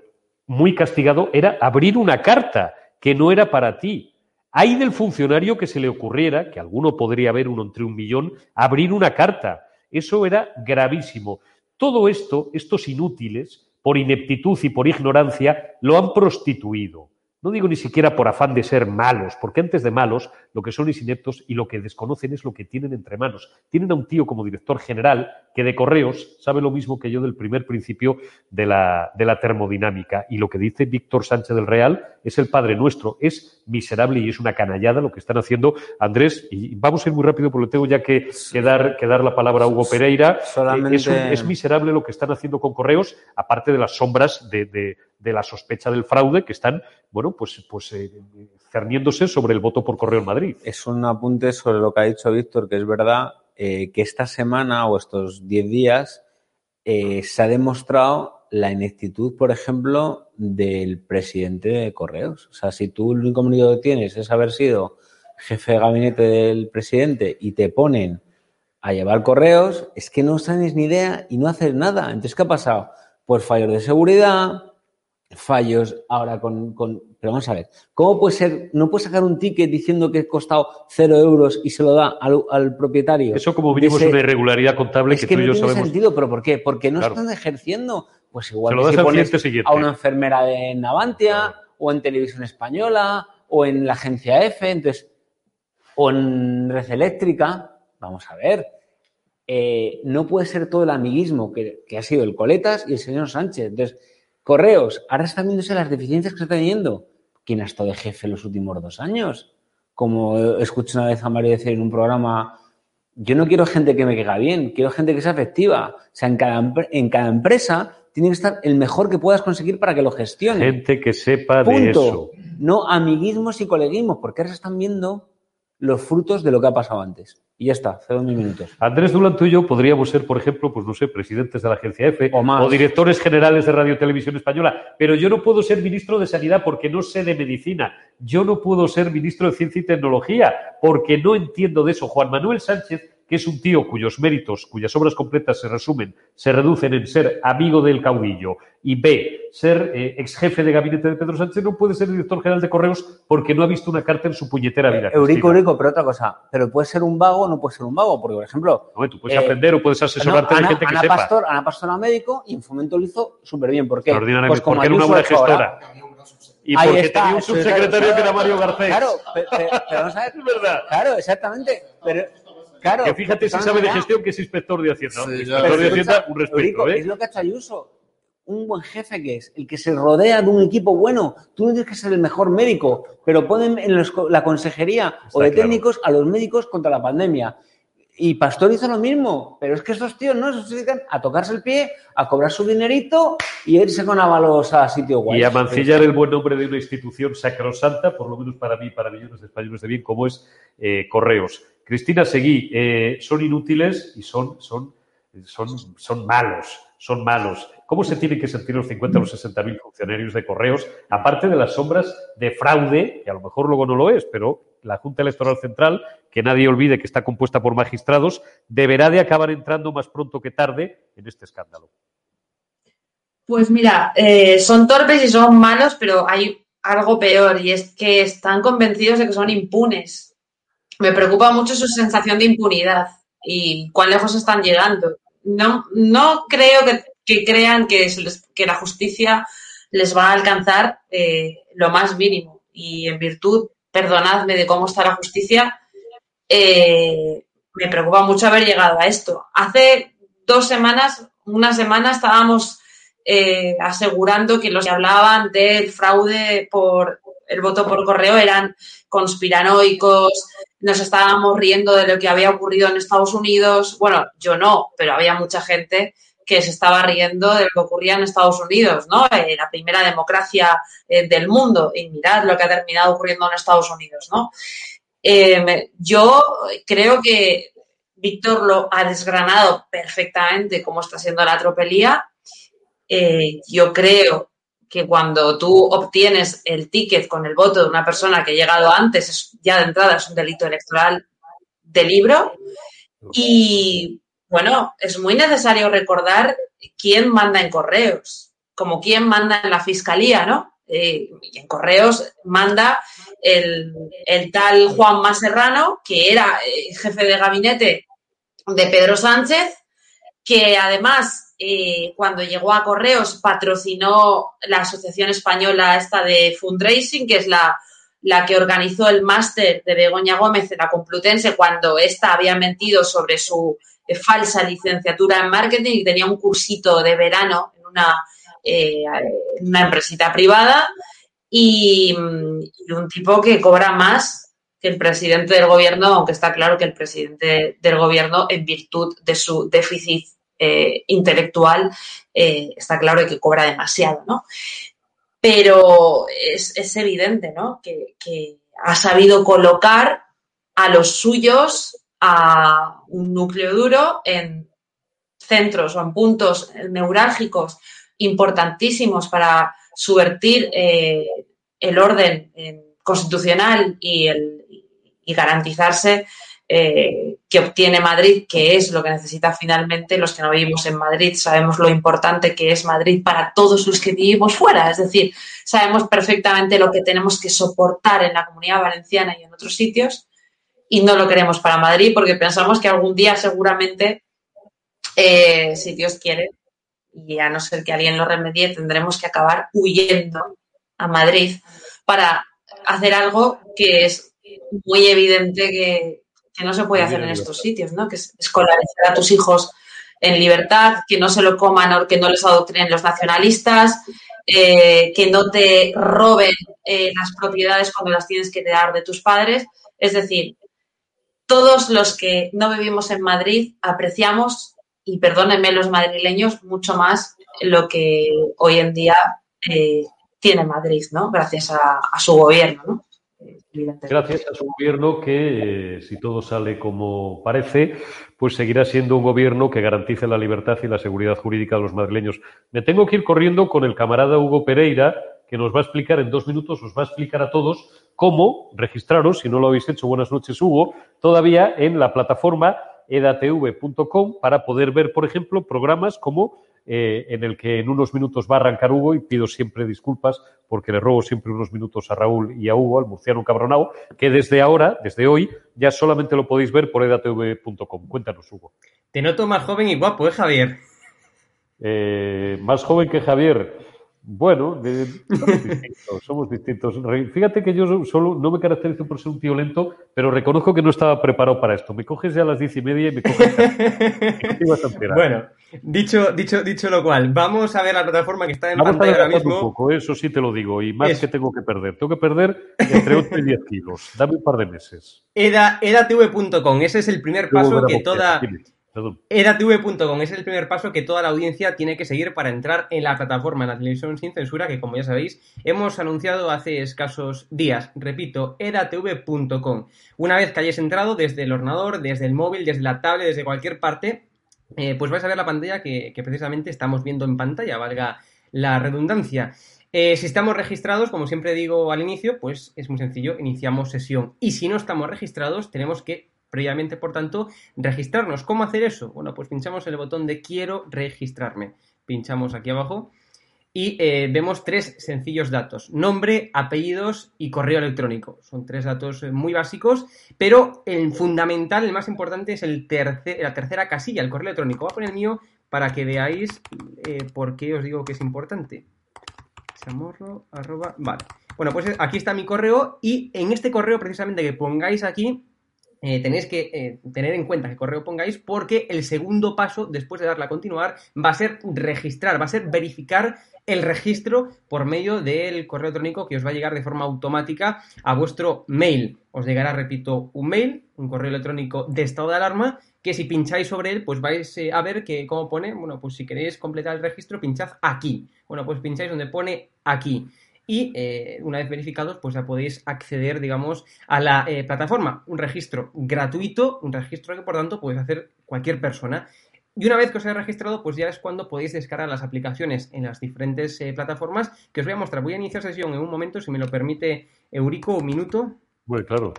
muy castigado, era abrir una carta que no era para ti. Hay del funcionario que se le ocurriera, que alguno podría haber uno entre un millón, abrir una carta. Eso era gravísimo. Todo esto, estos inútiles, por ineptitud y por ignorancia, lo han prostituido. No digo ni siquiera por afán de ser malos, porque antes de malos lo que son es ineptos y lo que desconocen es lo que tienen entre manos. Tienen a un tío como director general que de correos sabe lo mismo que yo del primer principio de la, de la termodinámica. Y lo que dice Víctor Sánchez del Real es el Padre Nuestro. Es miserable y es una canallada lo que están haciendo Andrés. Y vamos a ir muy rápido porque le tengo ya que, que dar, que dar la palabra a Hugo Pereira. Solamente- Eh, Es, un- es miserable lo que están haciendo con correos, aparte de las sombras de, de- de la sospecha del fraude que están, bueno, pues, pues eh, cerniéndose sobre el voto por correo en Madrid. Es un apunte sobre lo que ha dicho Víctor, que es verdad eh, que esta semana o estos 10 días eh, se ha demostrado la ineptitud, por ejemplo, del presidente de Correos. O sea, si tú el único mérito que tienes es haber sido jefe de gabinete del presidente y te ponen a llevar correos, es que no tienes ni idea y no haces nada. Entonces, ¿qué ha pasado? Pues fallos de seguridad, fallos ahora con, con- Pero vamos a ver, ¿cómo puede ser? ¿No puede sacar un ticket diciendo que ha costado cero euros y se lo da al, al propietario? Eso como mínimo de es ese- una irregularidad contable Es que, que tú y no yo tiene sabemos. sentido, ¿pero por qué? Porque no Claro. están ejerciendo. Pues igual Se lo que das si al pones siguiente. a una enfermera de Navantia o en Televisión Española o en la agencia F, entonces, o en Red Eléctrica. Vamos a ver. eh, no puede ser todo el amiguismo que, que ha sido el Coletas y el señor Sánchez. Entonces, Correos, ahora están viéndose las deficiencias que se están teniendo. ¿Quién ha estado de jefe los últimos dos años? Como escuché una vez a Mario decir en un programa, yo no quiero gente que me caiga bien, quiero gente que sea efectiva. O sea, en cada, en cada empresa tiene que estar el mejor que puedas conseguir para que lo gestione. Gente que sepa Punto. de eso. No amiguismos y coleguismos, porque ahora se están viendo los frutos de lo que ha pasado antes. Y ya está, cedo mis minutos. Andrés Dulan, tú y yo podríamos ser, por ejemplo, pues no sé, presidentes de la agencia EFE O más. directores generales de Radio Televisión Española, pero yo no puedo ser ministro de Sanidad porque no sé de medicina. Yo no puedo ser ministro de Ciencia y Tecnología porque no entiendo de eso. Juan Manuel Sánchez, que es un tío cuyos méritos, cuyas obras completas se resumen, se reducen en ser amigo del caudillo y B, ser eh, ex jefe de gabinete de Pedro Sánchez, no puede ser director general de Correos porque no ha visto una carta en su puñetera vida. Eurico, Cristina. Eurico, pero otra cosa. Pero puede ser un vago o no puede ser un vago, porque, por ejemplo. Hombre, tú puedes eh, aprender o puedes asesorarte no, de Ana- gente que Ana sepa. Pastor, Ana Pastor era médico y en Fomento lo hizo súper bien. ¿Por qué? Pues como porque era una buena gestora. Y Ahí porque está, tenía un subsecretario claro, que era Mario Garcés. Claro, pe- pe- pero vamos a ver. Es verdad. Claro, exactamente. Pero, claro. que fíjate si sabe de gestión que es inspector de Hacienda. Sí, inspector de Hacienda, un respeto, Eurico, ¿eh? Es lo que ha hecho Ayuso. Un buen jefe que es, el que se rodea de un equipo bueno. Tú no tienes que ser el mejor médico, pero ponen en los la consejería o de claro. técnicos a los médicos contra la pandemia. Y Pastor hizo lo mismo, pero es que estos tíos no se dedican a tocarse el pie, a cobrar su dinerito y a irse con avalos a sitio guay. Y a mancillar el buen nombre de una institución sacrosanta, por lo menos para mí y para millones de españoles de bien, como es eh, Correos. Cristina Seguí, eh, son inútiles y son, son, son, son malos, son malos. ¿Cómo se tienen que sentir los 50 o los 60 mil funcionarios de Correos, aparte de las sombras de fraude, que a lo mejor luego no lo es, pero la Junta Electoral Central, que nadie olvide que está compuesta por magistrados, deberá de acabar entrando más pronto que tarde en este escándalo? Pues mira, eh, son torpes y son malos, pero hay algo peor y es que están convencidos de que son impunes. Me preocupa mucho su sensación de impunidad y cuán lejos están llegando. No, no creo que, que crean que, les- que la justicia les va a alcanzar eh, lo más mínimo y en virtud, perdonadme, de cómo está la justicia, eh, me preocupa mucho haber llegado a esto. Hace dos semanas, una semana, estábamos eh, asegurando que los que hablaban del fraude por el voto por correo eran conspiranoicos, nos estábamos riendo de lo que había ocurrido en Estados Unidos. Bueno, yo no, pero había mucha gente que se estaba riendo de lo que ocurría en Estados Unidos, ¿no? Eh, la primera democracia eh, del mundo. Y mirad lo que ha terminado ocurriendo en Estados Unidos, ¿no? Eh, yo creo que Víctor lo ha desgranado perfectamente cómo está siendo la tropelía. Yo creo que cuando tú obtienes el ticket con el voto de una persona que ha llegado antes, es- ya de entrada es un delito electoral de libro. Y bueno, es muy necesario recordar quién manda en correos, como quién manda en la fiscalía, ¿no? Eh, y en correos manda el, el tal Juan Maserrano, que era eh, jefe de gabinete de Pedro Sánchez, que además eh, cuando llegó a Correos patrocinó la Asociación Española esta de fundraising, que es la, la que organizó el máster de Begoña Gómez en la Complutense cuando ésta había mentido sobre su eh, falsa licenciatura en marketing y tenía un cursito de verano en una, eh, una empresita privada. Y un tipo que cobra más que el presidente del gobierno, aunque está claro que el presidente del gobierno, en virtud de su déficit eh, intelectual, eh, está claro que cobra demasiado, ¿no? Pero es, es evidente, ¿no? Que, que ha sabido colocar a los suyos a un núcleo duro en centros o en puntos neurálgicos importantísimos para subvertir eh, el orden constitucional y, el, y garantizarse eh, que obtiene Madrid, que es lo que necesita finalmente los que no vivimos en Madrid. Sabemos lo importante que es Madrid para todos los que vivimos fuera. Es decir, sabemos perfectamente lo que tenemos que soportar en la comunidad valenciana y en otros sitios y no lo queremos para Madrid porque pensamos que algún día seguramente, eh, si Dios quiere, y a no ser que alguien lo remedie, tendremos que acabar huyendo a Madrid para hacer algo que es muy evidente que, que no se puede hacer en estos sitios, ¿no? Que es escolarizar a tus hijos en libertad, que no se lo coman o que no les adoctrinen los nacionalistas, eh, que no te roben eh, las propiedades cuando las tienes que dar de tus padres. Es decir, todos los que no vivimos en Madrid apreciamos, y perdónenme los madrileños, mucho más lo que hoy en día eh, tiene Madrid, ¿no? Gracias a, su gobierno, ¿no? Gracias a su gobierno que, eh, si todo sale como parece, pues seguirá siendo un gobierno que garantice la libertad y la seguridad jurídica de los madrileños. Me tengo que ir corriendo con el camarada Hugo Pereira, que nos va a explicar en dos minutos, os va a explicar a todos cómo registraros, si no lo habéis hecho, buenas noches Hugo, todavía en la plataforma edatv.com para poder ver, por ejemplo, programas como eh, en el que en unos minutos va a arrancar Hugo y pido siempre disculpas porque le robo siempre unos minutos a Raúl y a Hugo, al murciano cabronao, que desde ahora, desde hoy, ya solamente lo podéis ver por edatv.com. Cuéntanos, Hugo. Te noto más joven y guapo, ¿eh, Javier? Eh, más joven que Javier. Bueno, somos distintos, Fíjate que yo solo no me caracterizo por ser un tío lento, pero reconozco que no estaba preparado para esto. Me coges ya a las diez y media y me coges. bueno, dicho, dicho, dicho lo cual, vamos a ver la plataforma que está en pantalla ahora mismo. Un poco, eso sí te lo digo, y más que tengo que perder. Tengo que perder entre 8 y 10 kilos. Dame un par de meses. Eda, edatv.com, ese es el primer paso que toda. Edatv.com es el primer paso que toda la audiencia tiene que seguir para entrar en la plataforma, en la televisión sin censura, que como ya sabéis, hemos anunciado hace escasos días. Repito, edatv.com. Una vez que hayáis entrado desde el ordenador, desde el móvil, desde la tablet, desde cualquier parte, eh, pues vais a ver la pantalla que, precisamente estamos viendo en pantalla, valga la redundancia. Eh, si estamos registrados, como siempre digo al inicio, pues es muy sencillo, iniciamos sesión. Y si no estamos registrados, tenemos que previamente, por tanto, registrarnos. ¿Cómo hacer eso? Bueno, pues pinchamos el botón de quiero registrarme. Pinchamos aquí abajo y eh, vemos tres sencillos datos. Nombre, apellidos y correo electrónico. Son tres datos eh, muy básicos, pero el fundamental, el más importante, es el la tercera casilla, el correo electrónico. Voy a poner el mío para que veáis eh, por qué os digo que es importante. Chamorro, arroba, vale. Bueno, pues aquí está mi correo y en este correo precisamente que pongáis aquí eh, tenéis que eh, tener en cuenta que correo pongáis porque el segundo paso después de darle a continuar va a ser registrar, va a ser verificar el registro por medio del correo electrónico que os va a llegar de forma automática a vuestro mail. Os llegará, repito, un mail, un correo electrónico de estado de alarma que si pincháis sobre él, pues vais eh, a ver que, como pone, bueno, pues si queréis completar el registro, pinchad aquí. Bueno, pues pincháis donde pone aquí y eh, una vez verificados pues ya podéis acceder digamos a la eh, plataforma. Un registro gratuito un registro que por tanto podéis hacer cualquier persona. Y una vez que os hayáis registrado pues ya es cuando podéis descargar las aplicaciones en las diferentes eh, plataformas que os voy a mostrar. Voy a iniciar sesión en un momento si me lo permite Eurico un minuto. Bueno claro.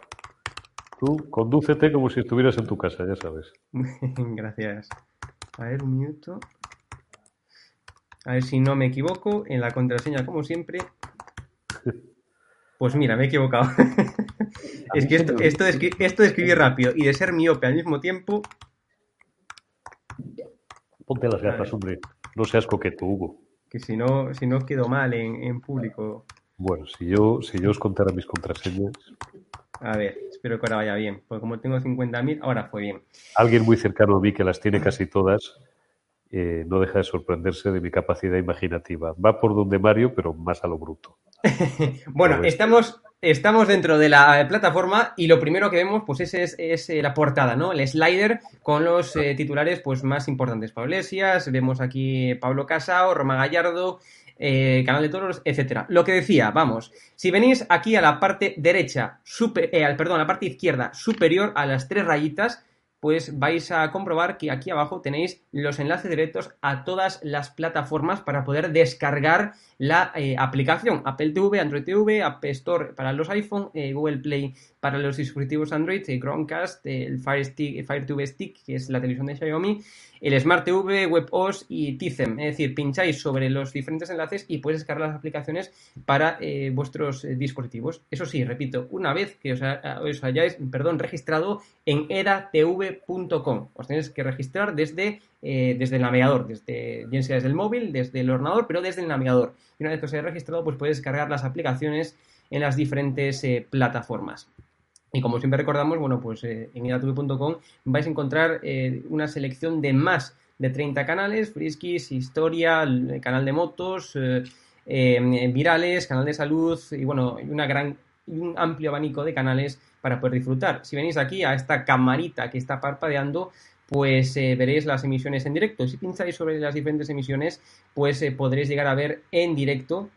Tú condúcete como si estuvieras en tu casa ya sabes. Gracias. A ver un minuto. A ver si no me equivoco en la contraseña como siempre pues mira, me he equivocado. es que esto, esto, de esto, de escribir rápido y de ser miope al mismo tiempo. Ponte las gafas, hombre. No seas coqueto, Hugo. Que si no, si no quedo mal en, público. Bueno, si yo, si yo os contara mis contraseñas. A ver, espero que ahora vaya bien. Porque como tengo 50.000, ahora fue bien. Alguien muy cercano mí que las tiene casi todas. Eh, no deja de sorprenderse de mi capacidad imaginativa. Va por donde Mario, pero más a lo bruto. bueno, estamos, estamos dentro de la plataforma y lo primero que vemos pues es, es, eh, la portada, ¿no? El slider con los eh, titulares pues más importantes. Pablo Iglesias, vemos aquí Pablo Casao, Roma Gallardo, eh, Canal de Toros, etcétera. Lo que decía, vamos, si venís aquí a la parte derecha, super, perdón, a la parte izquierda superior a las tres rayitas, pues vais a comprobar que aquí abajo tenéis los enlaces directos a todas las plataformas para poder descargar la eh, aplicación Apple TV, Android TV, App Store para los iPhone, eh, Google Play para los dispositivos Android, eh, Chromecast, el Fire, Stick, Fire TV Stick, que es la televisión de Xiaomi, el Smart TV, WebOS y Tizen. Es decir, pincháis sobre los diferentes enlaces y podéis descargar las aplicaciones para vuestros dispositivos. Eso sí, repito, una vez que os, hayáis perdón, registrado en edatv.com, os tenéis que registrar desde, desde el navegador, desde, bien sea desde el móvil, desde el ordenador, pero desde el navegador. Y una vez que os hayáis registrado, pues podéis descargar las aplicaciones en las diferentes eh, plataformas. Y como siempre recordamos, bueno, pues eh, en idatv.com vais a encontrar eh, una selección de más de 30 canales, friskis, historia, canal de motos, eh, eh, virales, canal de salud y bueno, una gran un amplio abanico de canales para poder disfrutar. Si venís aquí a esta camarita que está parpadeando, pues eh, veréis las emisiones en directo. Si pincháis sobre las diferentes emisiones, pues eh, podréis llegar a ver en directo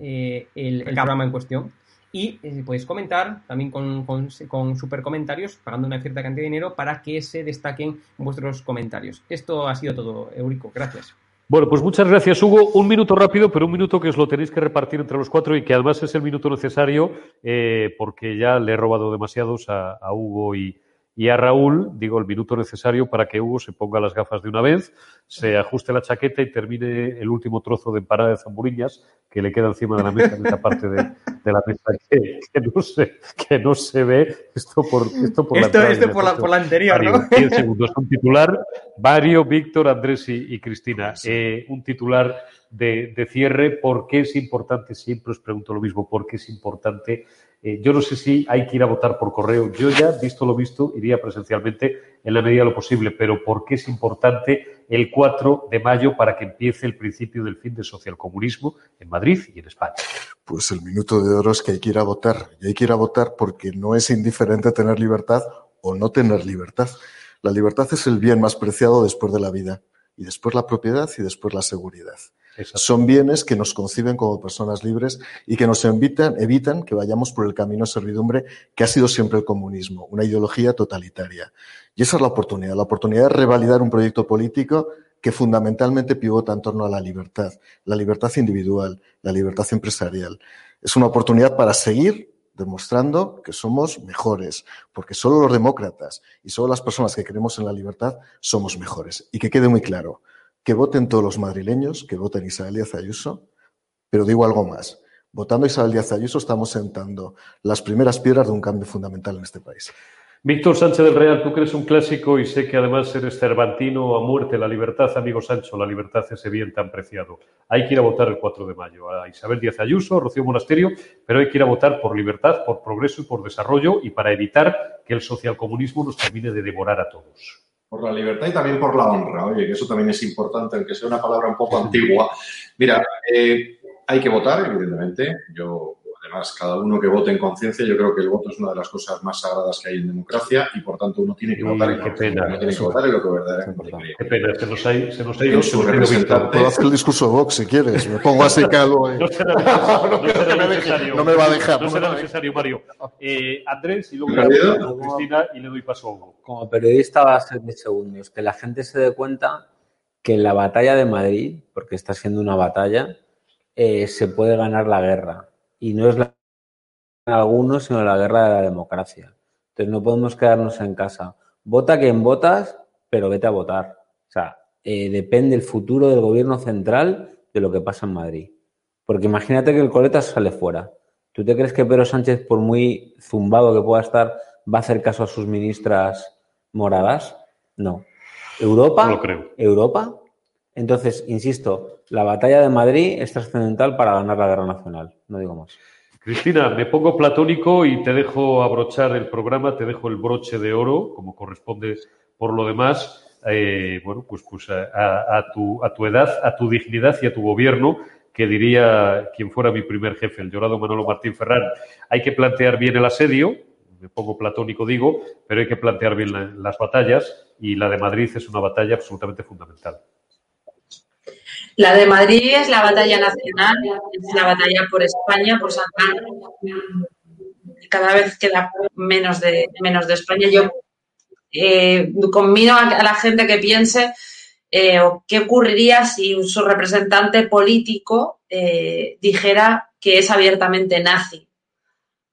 eh, el, el programa en cuestión. Y eh, podéis comentar también con, con, con super comentarios, pagando una cierta cantidad de dinero para que se destaquen vuestros comentarios. Esto ha sido todo, Eurico. Gracias. Bueno, pues muchas gracias, Hugo. Un minuto rápido, pero un minuto que os lo tenéis que repartir entre los cuatro y que además es el minuto necesario eh, porque ya le he robado demasiados a, a Hugo y, y, a Raúl. Digo, el minuto necesario para que Hugo se ponga las gafas de una vez, se ajuste la chaqueta y termine el último trozo de empanada de zamburiñas que le queda encima de la mesa, en esa parte de, de la mesa que, que, no se, que no se ve. Esto por, esto por esto, la, esto por, la, por la anterior, Mario, ¿no? 10 segundos. Un titular, Mario, Víctor, Andrés y, y Cristina. Eh, un titular de, de, cierre. ¿Por qué es importante? Siempre os pregunto lo mismo. ¿Por qué es importante? Eh, yo no sé si hay que ir a votar por correo. Yo ya, visto lo visto, iría presencialmente en la medida de lo posible. Pero ¿por qué es importante el 4 de mayo para que empiece el principio del fin del socialcomunismo en Madrid y en España? Pues el minuto de oro es que hay que ir a votar. Y hay que ir a votar porque no es indiferente tener libertad o no tener libertad. La libertad es el bien más preciado después de la vida, y después la propiedad y después la seguridad. Son bienes que nos conciben como personas libres y que nos evitan, evitan que vayamos por el camino de servidumbre que ha sido siempre el comunismo, una ideología totalitaria. Y esa es la oportunidad, la oportunidad de revalidar un proyecto político que fundamentalmente pivota en torno a la libertad, la libertad individual, la libertad empresarial. Es una oportunidad para seguir demostrando que somos mejores, porque solo los demócratas y solo las personas que creemos en la libertad somos mejores. Y que quede muy claro, que voten todos los madrileños, que voten Isabel Díaz Ayuso, pero digo algo más. Votando Isabel Díaz Ayuso estamos sentando las primeras piedras de un cambio fundamental en este país. Víctor Sánchez del Real, tú crees un clásico y sé que además eres cervantino a muerte. La libertad, amigo Sancho, la libertad ese bien tan preciado. Hay que ir a votar el 4 de mayo a Isabel Díaz Ayuso, a Rocío Monasterio, pero hay que ir a votar por libertad, por progreso y por desarrollo y para evitar que el socialcomunismo nos termine de devorar a todos. Por la libertad y también por la honra. Oye, que eso también es importante, aunque sea una palabra un poco antigua. Mira, eh, hay que votar, evidentemente. Yo Cada uno que vote en conciencia, yo creo que el voto es una de las cosas más sagradas que hay en democracia y, por tanto, uno tiene que votar. Y qué pena. Uno tiene que votar en lo que verdaderamente. Qué pena, se nos ha, se nos ha ido su representante. Puedo hacer el discurso de Vox si quieres. Me pongo así calvo. No será necesario. no, será necesario. no me va a dejar. No, será necesario, Mario. Eh, Andrés, y luego a Cristina y le doy paso a Hugo. Como periodista va a ser 10 segundos. Que la gente se dé cuenta que en la batalla de Madrid, porque está siendo una batalla, eh, se puede ganar la guerra. Y no es la algunos, sino la guerra de la democracia. Entonces no podemos quedarnos en casa. Vota quien votas, pero vete a votar. O sea, eh, depende el futuro del gobierno central de lo que pasa en Madrid. Porque imagínate que el coleta sale fuera. ¿Tú te crees que Pedro Sánchez, por muy zumbado que pueda estar, va a hacer caso a sus ministras moradas? No. ¿Europa? No lo creo. ¿Europa? Entonces, insisto, la batalla de Madrid es trascendental para ganar la guerra nacional. No digo más. Cristina, me pongo platónico y te dejo abrochar el programa, te dejo el broche de oro, como corresponde por lo demás. Eh, bueno, pues, pues a, tu, a tu edad, a tu dignidad y a tu gobierno, que diría quien fuera mi primer jefe, el llorado Manolo Martín Ferrán. Hay que plantear bien el asedio, me pongo platónico digo, pero hay que plantear bien la, las batallas y la de Madrid es una batalla absolutamente fundamental. La de Madrid es la batalla nacional, es la batalla por España, por salvar. Cada vez queda menos de, menos de España. Yo eh, a la gente que piense eh, qué ocurriría si su representante político eh, dijera que es abiertamente nazi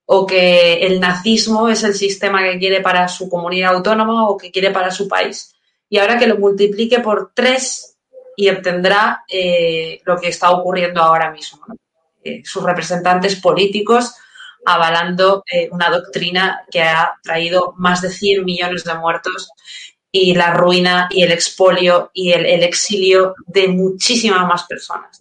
o que el nazismo es el sistema que quiere para su comunidad autónoma o que quiere para su país. Y ahora que lo multiplique por tres y obtendrá eh, lo que está ocurriendo ahora mismo. Eh, sus representantes políticos avalando eh, una doctrina que ha traído más de 100 millones de muertos y la ruina y el expolio y el, exilio de muchísimas más personas.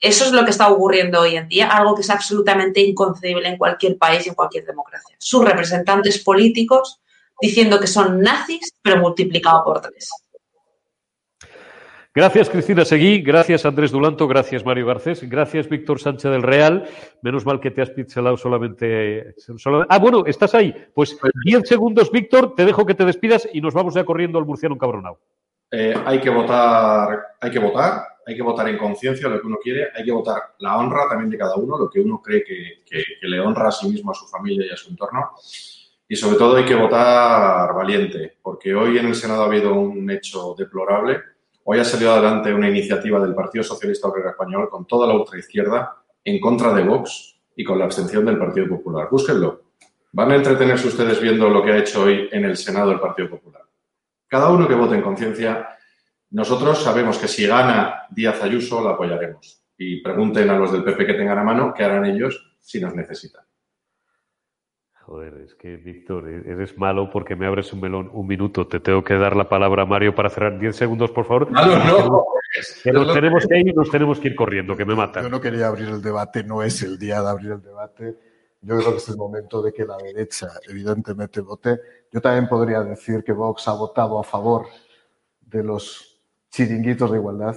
Eso es lo que está ocurriendo hoy en día, algo que es absolutamente inconcebible en cualquier país y en cualquier democracia. Sus representantes políticos diciendo que son nazis, pero multiplicado por tres. Gracias, Cristina Seguí. Gracias, Andrés Dulanto. Gracias, Mario Garcés. Gracias, Víctor Sánchez del Real. Menos mal que te has pixelado solamente, Ah, bueno, estás ahí. Pues 10 segundos, Víctor. Te dejo que te despidas y nos vamos ya corriendo al murciano cabronado. Eh, hay que votar, hay que votar, hay que votar en conciencia lo que uno quiere, hay que votar la honra también de cada uno, lo que uno cree que, que le honra a sí mismo, a su familia y a su entorno. Y sobre todo hay que votar valiente, porque hoy en el Senado ha habido un hecho deplorable Hoy ha salido adelante una iniciativa del Partido Socialista Obrero Español con toda la ultraizquierda en contra de Vox y con la abstención del Partido Popular. Búsquenlo. Van a entretenerse ustedes viendo lo que ha hecho hoy en el Senado el Partido Popular. Cada uno que vote en conciencia, nosotros sabemos que si gana Díaz Ayuso la apoyaremos. Y pregunten a los del PP que tengan a mano qué harán ellos si nos necesitan. Joder, es que, Víctor, e-, eres malo porque me abres un melón un minuto. Te tengo que dar la palabra a Mario para cerrar. Diez segundos, por favor. No, no. Que nos tenemos que ir y nos tenemos que ir corriendo, que me matan. Yo no quería abrir el debate, no es el día de abrir el debate. Yo creo que es el momento de que la derecha, evidentemente, vote. Yo también podría decir que Vox ha votado a favor de los chiringuitos de igualdad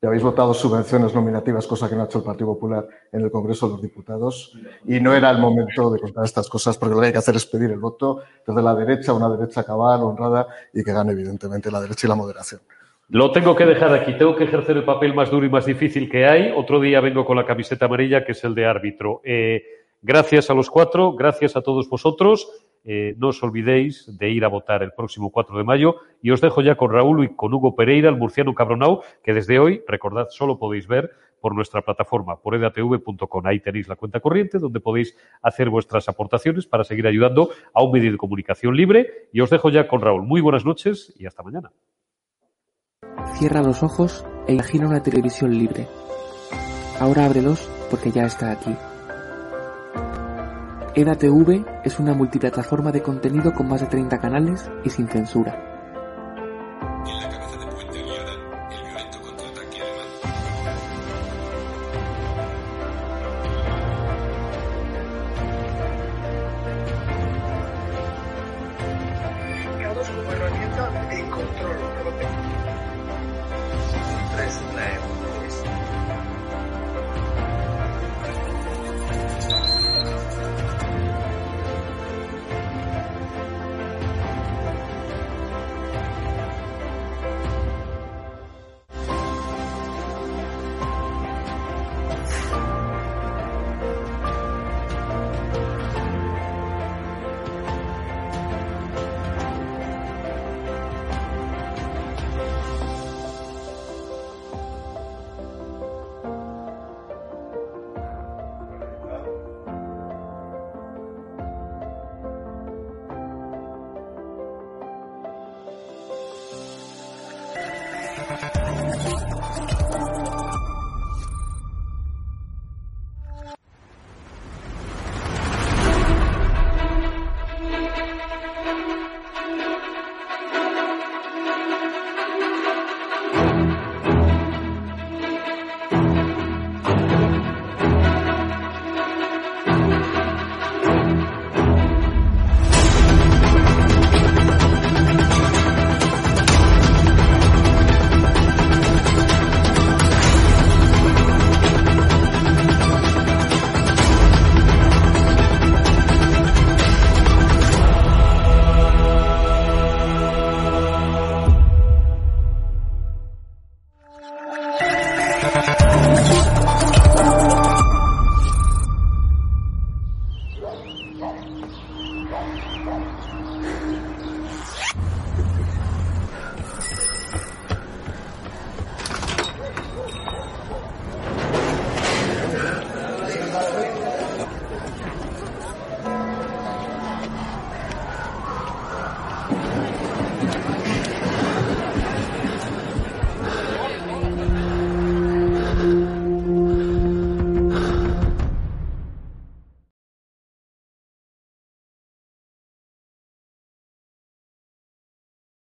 ya habéis votado subvenciones nominativas, cosa que no ha hecho el Partido Popular en el Congreso de los Diputados. Y no era el momento de contar estas cosas, porque lo que hay que hacer es pedir el voto desde la derecha, una derecha cabal, honrada, y que gane, evidentemente, la derecha y la moderación. Lo tengo que dejar aquí. Tengo que ejercer el papel más duro y más difícil que hay. Otro día vengo con la camiseta amarilla, que es el de árbitro. Eh, gracias a los cuatro, gracias a todos vosotros. Eh, no os olvidéis de ir a votar el próximo 4 de mayo y os dejo ya con Raúl y con Hugo Pereira, el murciano cabronau, que desde hoy, recordad, solo podéis ver por nuestra plataforma, por edatv.com. Ahí tenéis la cuenta corriente donde podéis hacer vuestras aportaciones para seguir ayudando a un medio de comunicación libre. Y os dejo ya con Raúl. Muy buenas noches y hasta mañana. Cierra los ojos e imagina una televisión libre. Ahora ábrelos porque ya está aquí. EDATV es una multiplataforma de contenido con más de 30 canales y sin censura. En la cabeza de Puente Aliada, el violento contraataque alemán. Como herramienta de control,